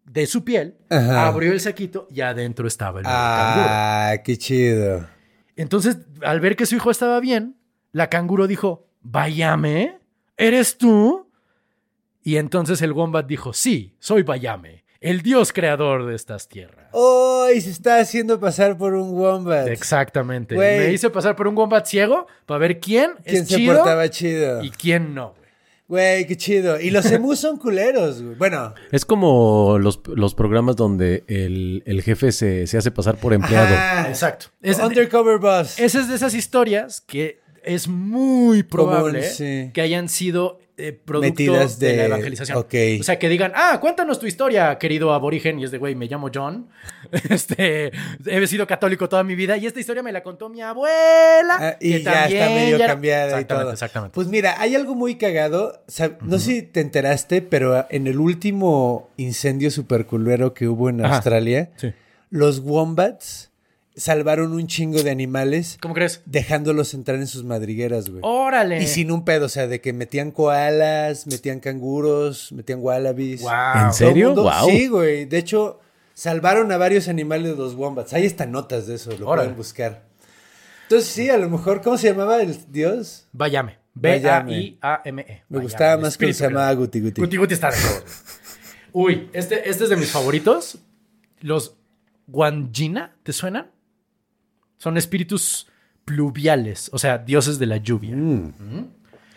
C: de su piel,
B: Ajá.
C: abrió el saquito y adentro estaba el bebé canguro.
B: Ah, qué chido.
C: Entonces, al ver que su hijo estaba bien, la canguro dijo, Bayame, ¿eres tú? Y entonces el wombat dijo, sí, soy Bayame, el dios creador de estas tierras.
B: ¡Oh! Y se está haciendo pasar por un wombat.
C: Exactamente. Me hice pasar por un wombat ciego para ver quién,
B: ¿Quién
C: es
B: se
C: chido
B: portaba chido?
C: y quién no. Güey.
B: Qué chido. Y los emus son culeros, güey. Bueno,
G: Es como los, los programas donde el, el jefe se, se hace pasar por empleado.
B: ajá.
C: Exacto. Es-
B: Undercover Boss.
C: Esa es de esas historias que es muy probable
B: Común, sí.
C: que hayan sido eh, producto
B: Metidas
C: de...
B: de-
C: la evangelización. O sea, que digan, ah, cuéntanos tu historia, querido aborigen. Y es de, güey, me llamo John. Este, he sido católico toda mi vida y esta historia me la contó mi abuela.
B: Ah, y
C: que
B: ya está medio
C: ya
B: cambiada y
C: Exactamente,
B: todo.
C: Exactamente.
B: Pues mira, hay algo muy cagado. No sé si te enteraste, pero en el último incendio superculero que hubo en
C: Ajá.
B: Australia,
C: Sí.
B: los wombats salvaron un chingo de animales
C: ¿Cómo crees?
B: dejándolos entrar en sus madrigueras, güey.
C: Órale.
B: Y sin un pedo, o sea, de que metían koalas, metían canguros, metían wallabies.
C: Wow.
G: ¿En serio?
B: mundo-
G: Wow.
B: Sí, güey. De hecho, salvaron a varios animales de los wombats. Hay hasta notas de eso, lo
C: Órale.
B: pueden buscar. Entonces, sí, a lo mejor, ¿cómo se llamaba el dios?
C: Bayame.
B: Bayame.
C: B-A-I-A-M-E.
B: Me
C: Bayame,
B: gustaba más
C: espíritu
B: se llamaba. Guti Guti.
C: Guti Guti está de todo. Uy, este, este es de mis favoritos. Los Guanjina, ¿te suenan? Son espíritus pluviales, o sea, dioses de la lluvia.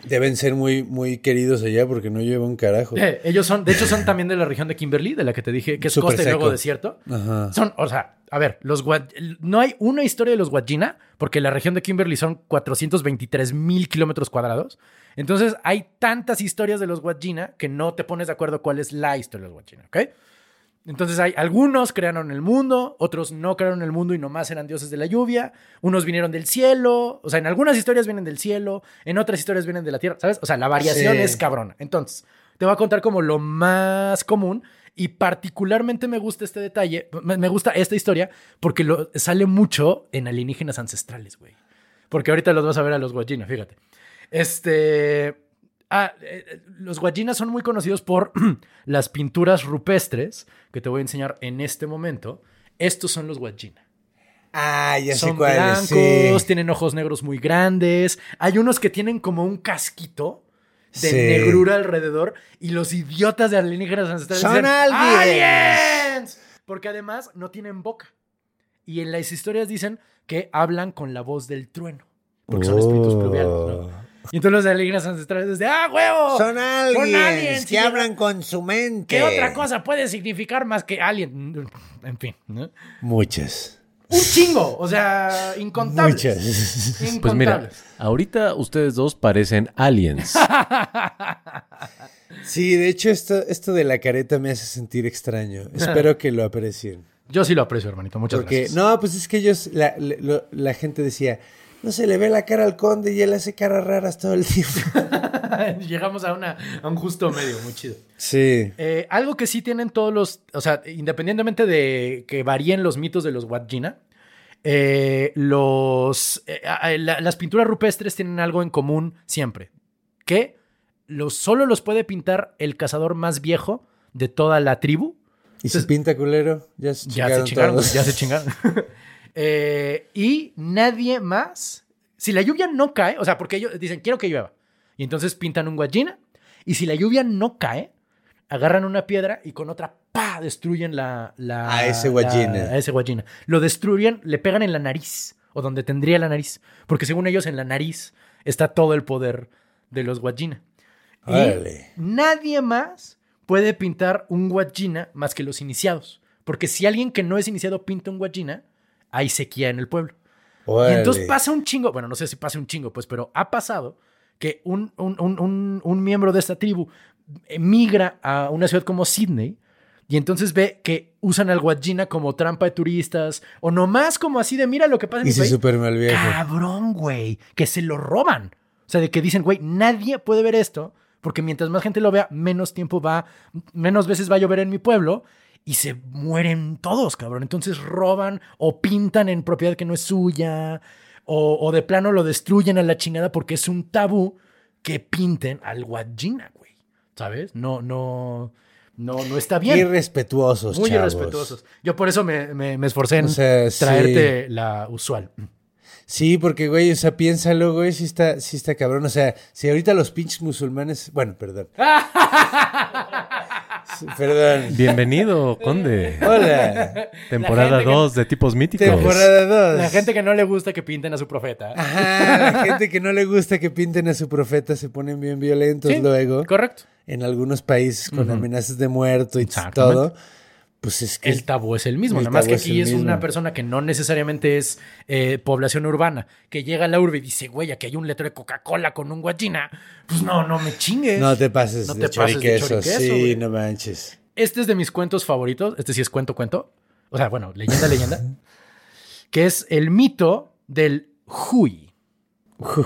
B: Deben ser muy, muy queridos allá porque no lleva un carajo.
C: Eh, ellos son, de hecho, son también de la región de Kimberly, de la que te dije, que es
B: Súper
C: costa y luego desierto.
B: Ajá.
C: Son, o sea, a ver, los no hay una historia de los Guajina, porque la región de Kimberly son 423 mil kilómetros cuadrados. Entonces, hay tantas historias de los Guajina que no te pones de acuerdo cuál es la historia de los Guajina, ¿ok? Entonces, hay algunos crearon el mundo, otros no crearon el mundo y nomás eran dioses de la lluvia. Unos vinieron del cielo, o sea, en algunas historias vienen del cielo, en otras historias vienen de la tierra, ¿sabes? O sea, la variación
B: Sí.
C: es cabrona. Entonces, te voy a contar como lo más común y particularmente me gusta este detalle, me, gusta esta historia porque lo, sale mucho en alienígenas ancestrales, güey. Porque ahorita los vas a ver a los Guajina, fíjate. Este... Ah, eh, los Guajinas son muy conocidos por las pinturas rupestres que te voy a enseñar en este momento. Estos son los Guajina.
B: Ah, ya sé
C: Son
B: cuáles.
C: blancos,
B: Sí.
C: tienen ojos negros muy grandes. Hay unos que tienen como un casquito de
B: Sí.
C: negrura alrededor y los idiotas de alienígenas ancestrales
B: Son
C: dicen,
B: aliens.
C: "¡Aliens!", Porque además no tienen boca. Y en las historias dicen que hablan con la voz del trueno. Porque son espíritus pluviales, ¿no? Y entonces los alienígenas ancestrales dicen, ¡ah, huevo!
B: Son aliens,
C: aliens,
B: que hablan con su mente.
C: ¿Qué otra cosa puede significar más que alien? En fin, ¿no?
B: Muchas.
C: Un chingo, o sea, incontables.
B: Muchas.
C: Incontables.
G: Pues mira, ahorita ustedes dos parecen aliens.
B: Sí, de hecho, esto, esto de la careta me hace sentir extraño. Espero que lo aprecien.
C: Yo sí lo aprecio, hermanito. Muchas
B: Porque,
C: gracias.
B: no, pues es que ellos, la, la- lo- la gente decía, no se le ve la cara al conde y él hace caras raras todo el tiempo.
C: Llegamos a, una, a un justo medio, muy chido.
B: Sí.
C: Eh, algo que sí tienen todos los, o sea, independientemente de que varíen los mitos de los Wajina, eh, los, eh, la- las pinturas rupestres tienen algo en común siempre, que los, solo los puede pintar el cazador más viejo de toda la tribu.
B: ¿Y si pinta culero? Ya se
C: Ya
B: chingaron
C: se chingaron,
B: todos.
C: ya se chingaron. Eh, y nadie más, si la lluvia no cae, o sea, porque ellos dicen, quiero que llueva, y entonces pintan un guajina, y si la lluvia no cae, agarran una piedra y con otra, pa, destruyen la... la
B: A ese guajina.
C: a ese guajina. Lo destruyen, le pegan en la nariz, o donde tendría la nariz, porque según ellos en la nariz está todo el poder de los guajina. Y nadie más puede pintar un guajina más que los iniciados. Porque si alguien que no es iniciado pinta un guajina, hay sequía en el pueblo. Y
B: Órale.
C: entonces pasa un chingo, bueno, no sé si pasa un chingo, pues, pero ha pasado que un, un- un- un- miembro de esta tribu migra a una ciudad como Sydney y entonces ve que usan al guajina como trampa de turistas o nomás como así de mira lo que pasa en
B: Y
C: mi
B: se
C: país.
B: super mal viejo.
C: Cabrón, güey, que se lo roban. O sea, de que dicen, güey, nadie puede ver esto Porque mientras más gente lo vea, menos tiempo va, menos veces va a llover en mi pueblo y se mueren todos, cabrón. Entonces roban o pintan en propiedad que no es suya o, o de plano lo destruyen a la chingada porque es un tabú que pinten al Wajina, güey. ¿Sabes? No, no, no, no está bien.
B: Irrespetuosos,
C: Muy
B: chavos.
C: irrespetuosos. Yo por eso me, me- me esforcé en
B: O sea, sí.
C: traerte la usual.
B: Sí, porque, güey, o sea, piénsalo, güey, sí está, sí está cabrón. O sea, si ahorita los pinches musulmanes. Bueno, perdón. Perdón.
G: Bienvenido, Conde.
B: Hola.
G: Temporada
C: gente que-
G: 2 de tipos míticos.
B: Temporada 2.
C: La gente que no le gusta que pinten a su profeta.
B: Ajá, la gente que no le gusta que pinten a su profeta se ponen bien violentos
C: Sí,
B: luego.
C: Correcto.
B: En algunos países con amenazas de muerto y todo. Pues es que.
C: El tabú es el mismo,
B: El
C: nada más que
B: es
C: aquí
B: el
C: es una persona que no necesariamente es eh, población urbana, que llega a la urbe y dice, güey, aquí hay un letrero de Coca-Cola con un guachina. Pues no, no me chingues.
B: no te pases
C: No
B: de
C: te pases de
B: choriqueso. sí,
C: güey.
B: no manches.
C: Este es de mis cuentos favoritos. Este sí es cuento, cuento. O sea, bueno, leyenda, leyenda. que es el mito del Hui.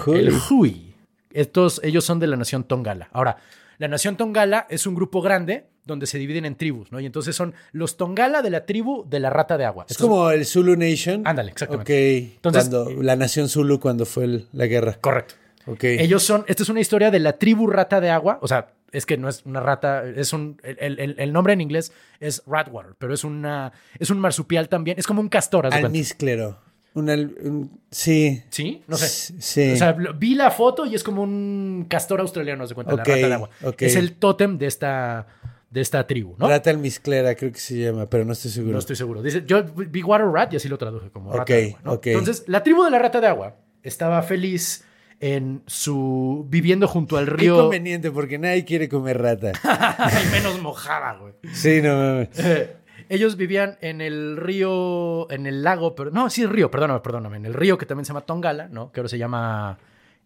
C: El Hui. Estos, ellos son de la nación Tongala. Ahora, la nación Tongala es un grupo grande donde se dividen en tribus, ¿no? Y entonces son los Tongala de la tribu de la rata de agua.
B: Es
C: Estos-
B: como el Zulu Nation.
C: Ándale, exactamente.
B: Ok.
C: Entonces,
B: cuando la nación Zulu cuando fue el- la guerra.
C: Correcto.
B: Ok.
C: Ellos son, esta es una historia de la tribu rata de agua, o sea, es que no es una rata, es un, el, el- el nombre en inglés es ratwater, pero es una, es un marsupial también, es como un castor.
B: Almísclero. Un un- sí.
C: ¿Sí? No sé.
B: Sí.
C: O sea, vi la foto y es como un castor australiano, de cuenta, la rata de agua.
B: ok.
C: Es el tótem de esta, de esta tribu, ¿no?
B: Rata almizclera, creo que se llama, pero no estoy seguro.
C: No estoy seguro. Dice, yo vi water rat y así lo traduje como rata
B: Ok,
C: de agua. ¿no?
B: ok.
C: Entonces, la tribu de la rata de agua estaba feliz en su viviendo junto al
B: Qué
C: río
B: conveniente, porque nadie quiere comer rata.
C: y menos mojada, güey.
B: Sí, no mames.
C: Eh, Ellos vivían en el río, en el lago, pero no, sí, el río, perdóname, perdóname, en el río que también se llama Tongala, ¿no? Que ahora se llama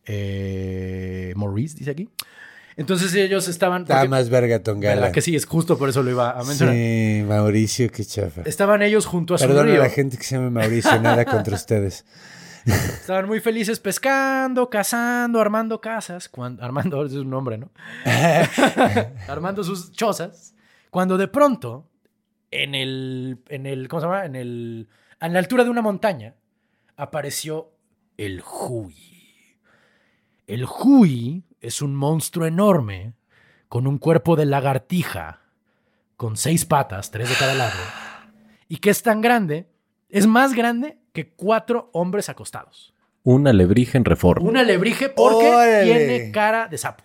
C: eh, Maurice, dice aquí. Entonces ellos estaban.
B: Está
C: porque-
B: más verga Tongala.
C: ¿Verdad que sí? Es justo por eso lo iba a mencionar.
B: Sí, Mauricio, qué chafa.
C: Estaban ellos junto a su
B: Perdón a
C: río.
B: la gente que se llame Mauricio, nada contra ustedes.
C: Estaban muy felices pescando, cazando, armando casas. Cuando, Armando es un nombre, ¿no? armando sus chozas. Cuando de pronto, en el, en el, ¿cómo se llama? En el, a la altura de una montaña, apareció el Hui. El Hui es un monstruo enorme con un cuerpo de lagartija, con seis patas, tres de cada lado, y que es tan grande, es más grande que cuatro hombres acostados.
G: Un alebrije en reforma.
C: Un alebrije porque tiene cara de sapo.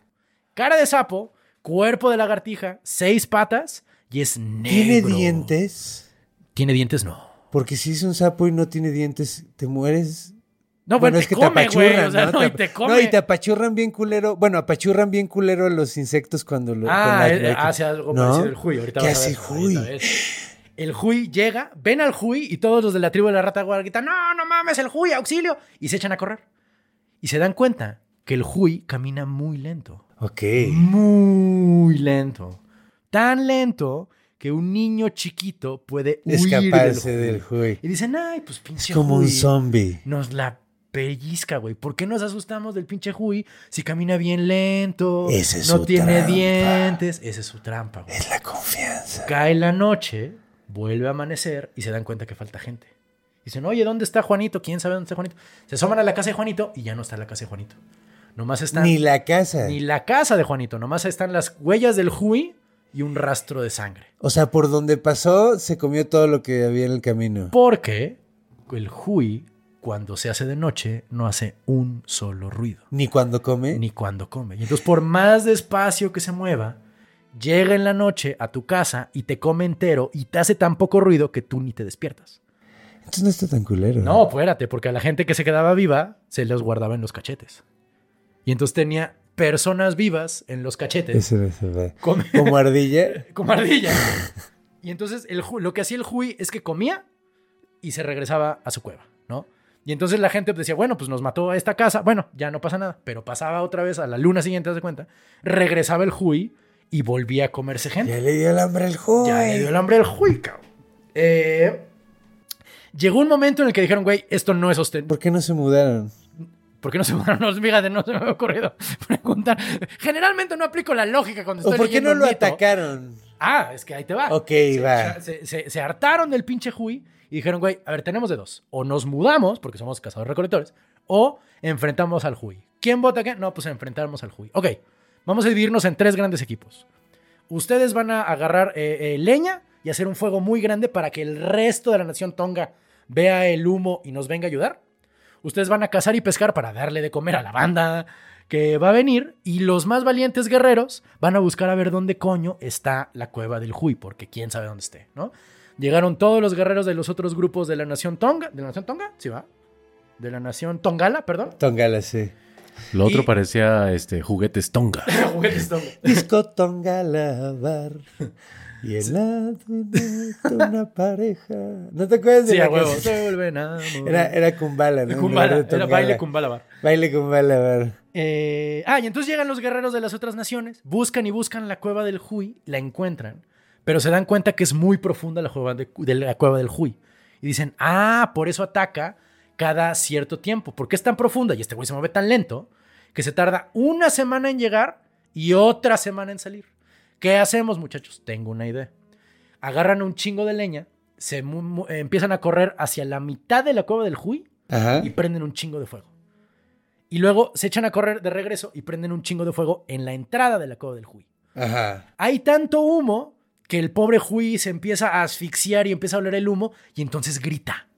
C: Cara de sapo, cuerpo de lagartija, seis patas y es negro.
B: ¿Tiene dientes?
C: ¿Tiene dientes? No.
B: Porque si es un sapo y no tiene dientes, te mueres.
C: No, bueno,
B: es
C: te come, güey. O sea, no, y
B: Te
C: te come.
B: No, y te apachurran bien culero. Bueno, apachurran bien culero los insectos cuando lo.
C: Ah,
B: con la- la-
C: hace algo
B: ¿No?
C: parecido el Hui. Ahorita
B: ¿Qué
C: vas a
B: hace
C: ver. El Hui llega, ven al Hui y todos los de la tribu de la rata gritan, no, no mames, el Hui, auxilio. Y se echan a correr. Y se dan cuenta que el Hui camina muy lento.
B: Ok.
C: Muy lento. Tan lento que un niño chiquito puede huir
B: Escaparse
C: del
B: del Hui.
C: Y dicen, ay, pues pinche
B: Es como un zombie.
C: Nos la pellizca, güey. ¿Por qué nos asustamos del pinche Hui si camina bien lento?
B: Esa es
C: no
B: su
C: tiene
B: trampa.
C: dientes. Esa es su trampa, güey.
B: Es la confianza.
C: Cae la noche, vuelve a amanecer y se dan cuenta que falta gente. Dicen, oye, ¿dónde está Juanito? ¿Quién sabe dónde está Juanito? Se asoman a la casa de Juanito y ya no está la casa de Juanito. Nomás están...
B: Ni la casa.
C: Ni la casa de Juanito. Nomás están las huellas del Hui y un rastro de sangre.
B: O sea, por donde pasó, se comió todo lo que había en el camino.
C: Porque el Hui, cuando se hace de noche, no hace un solo ruido.
B: Ni cuando come.
C: Ni cuando come. Y entonces, por más despacio que se mueva, llega en la noche a tu casa y te come entero y te hace tan poco ruido que tú ni te despiertas.
B: Entonces no está tan culero.
C: No, espérate, porque a la gente que se quedaba viva se los guardaba en los cachetes. Y entonces tenía personas vivas en los cachetes.
B: Eso, eso, va.
C: Come-
B: Como ardilla.
C: como ardilla. Y entonces el, lo que hacía el Hui es que comía y se regresaba a su cueva, ¿no? Y entonces la gente decía, bueno, pues nos mató a esta casa, bueno, ya no pasa nada, pero pasaba otra vez a la luna siguiente, ¿te das cuenta? Regresaba el Hui y volvía a comerse gente.
B: Ya le dio el hambre al Hui.
C: Ya le dio el hambre al Hui, cabrón. Eh, llegó un momento en el que dijeron, güey, esto no es sostenible.
B: ¿Por qué no se mudaron?
C: ¿Por qué no se mudaron los Fíjate, no se me había ocurrido preguntar. Generalmente no aplico la lógica cuando
B: ¿O
C: estoy
B: por qué no lo
C: mito.
B: atacaron?
C: Ah, es que ahí te va.
B: Ok,
C: se,
B: va.
C: Se, se- se hartaron del pinche Hui y dijeron, güey, a ver, tenemos de dos. O nos mudamos, porque somos cazadores recolectores, o enfrentamos al Hui. ¿Quién vota qué? No, pues enfrentamos al Hui. Ok, vamos a dividirnos en tres grandes equipos. Ustedes van a agarrar eh, eh, leña y hacer un fuego muy grande para que el resto de la nación Tonga vea el humo y nos venga a ayudar. Ustedes van a cazar y pescar para darle de comer a la banda que va a venir. Y los más valientes guerreros van a buscar a ver dónde coño está la cueva del Hui, porque quién sabe dónde esté, ¿no? Llegaron todos los guerreros de los otros grupos de la nación Tonga. ¿De la nación Tonga? Sí, va. De la nación Tongala, perdón.
B: Tongala, sí.
G: Lo otro
C: Y-
G: parecía este, juguetes Tonga.
C: Juguetes Tonga.
B: Disco Tongala bar. Y el lado de una pareja. ¿No te acuerdas de
C: Sí,
B: la
C: huevo. Se vuelven a.
B: Era, era Kumbala, ¿no?
C: Kumbala, era
B: Tongala.
C: baile Kumbala bar.
B: Baile Kumbala bar.
C: Eh, ah, y entonces llegan los guerreros de las otras naciones, buscan y buscan la cueva del Hui, la encuentran, pero se dan cuenta que es muy profunda la cueva, de, de la cueva del Hui. Y dicen, ah, por eso ataca cada cierto tiempo. ¿Por qué es tan profunda? Y este güey se mueve tan lento que se tarda una semana en llegar y otra semana en salir. ¿Qué hacemos, muchachos? Tengo una idea. Agarran un chingo de leña, se eh, empiezan a correr hacia la mitad de la cueva del Hui
B: Ajá.
C: y prenden un chingo de fuego. Y luego se echan a correr de regreso y prenden un chingo de fuego en la entrada de la cueva del Hui.
B: Ajá.
C: Hay tanto humo que el pobre Hui se empieza a asfixiar y empieza a oler el humo y entonces grita.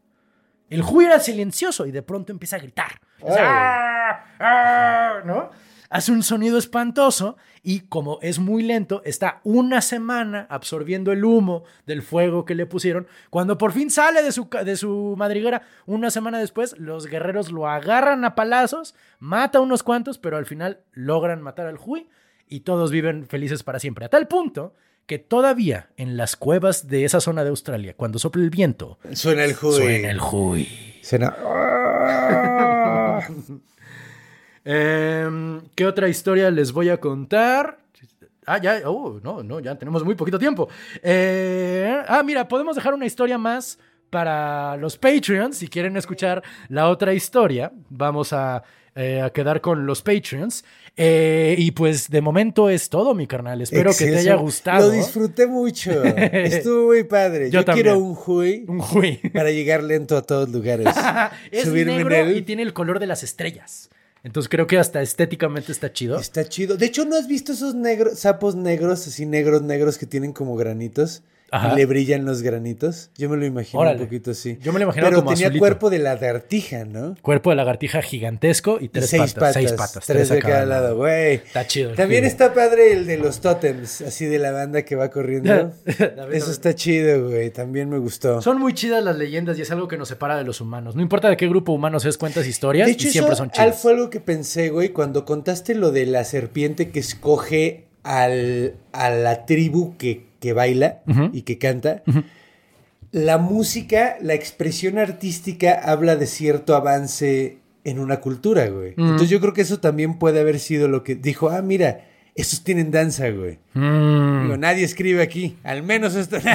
C: El Hui era silencioso y de pronto empieza a gritar. "Ah, ah", ¿no? Hace un sonido espantoso y como es muy lento, está una semana absorbiendo el humo del fuego que le pusieron. Cuando por fin sale de su, de su madriguera, una semana después, los guerreros lo agarran a palazos, mata a unos cuantos, pero al final logran matar al Hui y todos viven felices para siempre. A tal punto que todavía en las cuevas de esa zona de Australia, cuando sopla el viento,
B: Suena el Hui.
C: suena el Hui.
B: Suena.
C: Em, ¿Qué otra historia les voy a contar? Ah, ya, oh, no, no, ya tenemos muy poquito tiempo. Eh, ah, mira, podemos dejar una historia más para los Patreons. Si quieren escuchar la otra historia, vamos a, eh, a quedar con los Patreons. Eh, y pues de momento es todo, mi carnal. Espero que te haya gustado.
B: Lo disfruté mucho. Estuvo muy padre.
C: Yo
B: Yo, quiero un Hui
C: Un Hui.
B: para llegar lento a todos lugares.
C: es
B: Subirme en
C: negro y tiene el color de las estrellas. Entonces creo que hasta estéticamente está chido.
B: Está chido. De hecho, ¿no has visto esos negros, sapos negros, así negros, negros que tienen como granitos?
C: Ajá.
B: Y le brillan los granitos. Yo me lo imagino
C: Órale.
B: un poquito así.
C: Yo me lo imaginaba
B: Pero
C: como
B: tenía
C: azulito.
B: cuerpo de lagartija, ¿no?
C: Cuerpo de lagartija gigantesco y
B: Y
C: tres
B: seis
C: patas,
B: patas.
C: Seis patas.
B: Tres de
C: a
B: cada lado, güey.
C: Está chido.
B: También está padre el de los totems, así de la banda que va corriendo. Eso está chido, güey. También me gustó.
C: Son muy chidas las leyendas y es algo que nos separa de los humanos. No importa de qué grupo humano seas, cuentas historias
B: De
C: y siempre
B: eso
C: son
B: al-
C: chidas.
B: fue algo que pensé, güey, cuando contaste lo de la serpiente que escoge al, a la tribu que, que baila
C: Ujú.
B: y que canta. La música, la expresión artística habla de cierto avance en una cultura, güey.
C: Ujú.
B: Entonces yo creo que eso también puede haber sido lo que dijo, ah, mira, estos tienen danza, güey.
C: Mm.
B: Digo, nadie escribe aquí, al menos esto.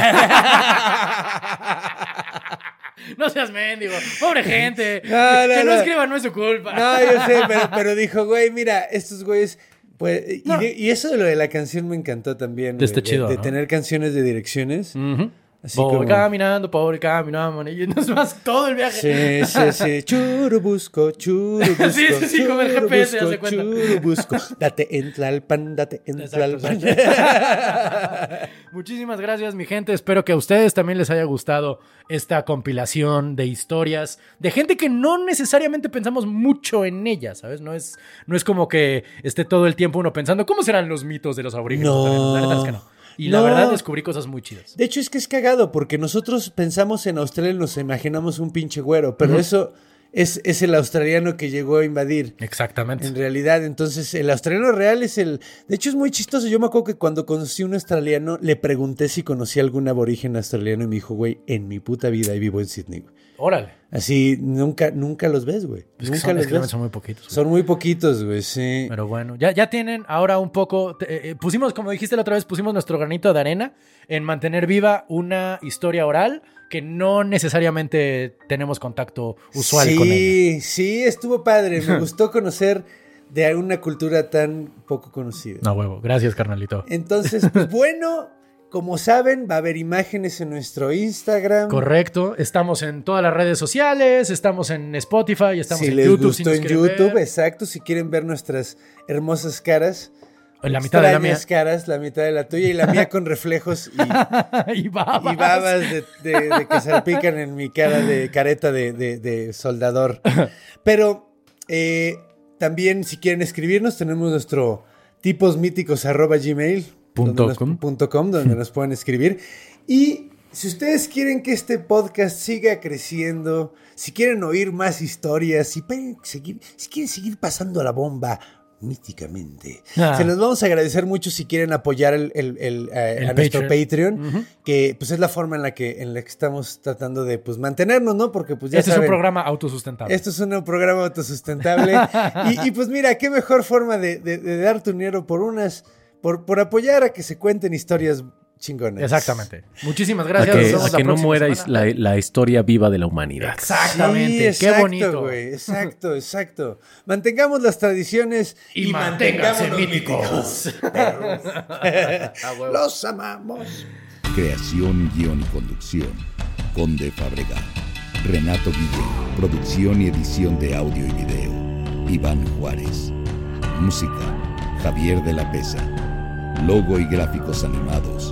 C: No seas mendigo. Pobre gente.
B: No, no,
C: que no,
B: no.
C: escriban no es su culpa.
B: No, yo sé, pero, pero dijo, güey, mira, estos güeyes. Pues, y, de- y eso de lo de la canción me encantó también.
C: Está chido,
B: De,
C: ¿no?
B: tener canciones de direcciones.
C: Ujú.
B: Así
C: Pobre
B: como-
C: caminando, pobre caminando. Y no es más todo el viaje.
B: Sí, sí, sí. Churubusco, churubusco.
C: Sí, sí, sí, como el GPS, de
B: churubusco,
C: cuenta.
B: Churubusco. Date en Tlalpan, date en
C: Exacto,
B: Tlalpan.
C: Muchísimas gracias, mi gente. Espero que a ustedes también les haya gustado esta compilación de historias de gente que no necesariamente pensamos mucho en ella, ¿sabes? No es, no es como que esté todo el tiempo uno pensando cómo serán los mitos de los aborígenes.
B: No.
C: La es que no. Y la verdad descubrí cosas muy chidas.
B: De hecho, es que es cagado, porque nosotros pensamos en Australia y nos imaginamos un pinche güero, pero eso es, es el australiano que llegó a invadir.
C: Exactamente.
B: En realidad, entonces el australiano real es el... De hecho es muy chistoso. Yo me acuerdo que cuando conocí a un australiano, le pregunté si conocía algún aborigen australiano y me dijo, güey, en mi puta vida y vivo en Sydney. güey".
C: Órale.
B: Así, nunca, nunca los ves, güey. Nunca
C: son,
B: los ves.
C: son muy poquitos. güey.
B: Son muy poquitos, güey, sí.
C: Pero bueno, ya, ya tienen ahora un poco. te- eh, pusimos, como dijiste la otra vez, pusimos nuestro granito de arena en mantener viva una historia oral que no necesariamente tenemos contacto usual
B: sí,
C: con ella.
B: Sí, estuvo padre. Me gustó conocer de una cultura tan poco conocida.
C: No huevo, gracias carnalito.
B: Entonces, pues bueno, como saben, va a haber imágenes en nuestro Instagram.
C: Correcto, estamos en todas las redes sociales, estamos en Spotify, estamos
B: si
C: en
B: les
C: YouTube.
B: gustó
C: si nos
B: en YouTube,
C: ver.
B: exacto. Si quieren ver nuestras hermosas caras.
C: En la mitad de la mía.
B: caras, la mitad de la tuya y la mía con reflejos y,
C: y babas.
B: y babas de, de- de que salpican en mi cara de careta de, de- de soldador. Pero eh, también si quieren escribirnos tenemos nuestro tiposmíticos arroba gmail
C: Punto
B: donde nos-
C: com.
B: punto com, donde nos pueden escribir. Y si ustedes quieren que este podcast siga creciendo, si quieren oír más historias, si, pueden seguir, si quieren seguir pasando la bomba míticamente.
C: Ah.
B: Se los vamos a agradecer mucho si quieren apoyar el, el- el, eh, a nuestro
C: Patreon.
B: Que pues es la forma en la que, en la que estamos tratando de pues mantenernos, ¿no? Porque pues ya
C: Este es un programa autosustentable.
B: esto es un programa autosustentable. y, y, pues mira, qué mejor forma de, de- de dar tu dinero por unas, por, por apoyar a que se cuenten historias chingonas.
C: Exactamente. Muchísimas
G: A
C: gracias.
G: que,
C: Nos vemos
G: a
C: la
G: que no
C: próxima
G: muera
C: semana.
G: la, la historia viva de la humanidad.
C: Exactamente.
B: Sí,
C: Qué
B: exacto,
C: bonito.
B: güey. Exacto, exacto. Mantengamos las tradiciones
C: Y,
B: y,
C: manténganse
B: mantengámonos
C: míticos.
B: Los amamos.
F: Creación, guion y conducción. Conde Fabregat. Renato Guillén. Producción y edición de audio y video. Iván Juárez. Música. Javier de la Pesa. Logo y gráficos animados.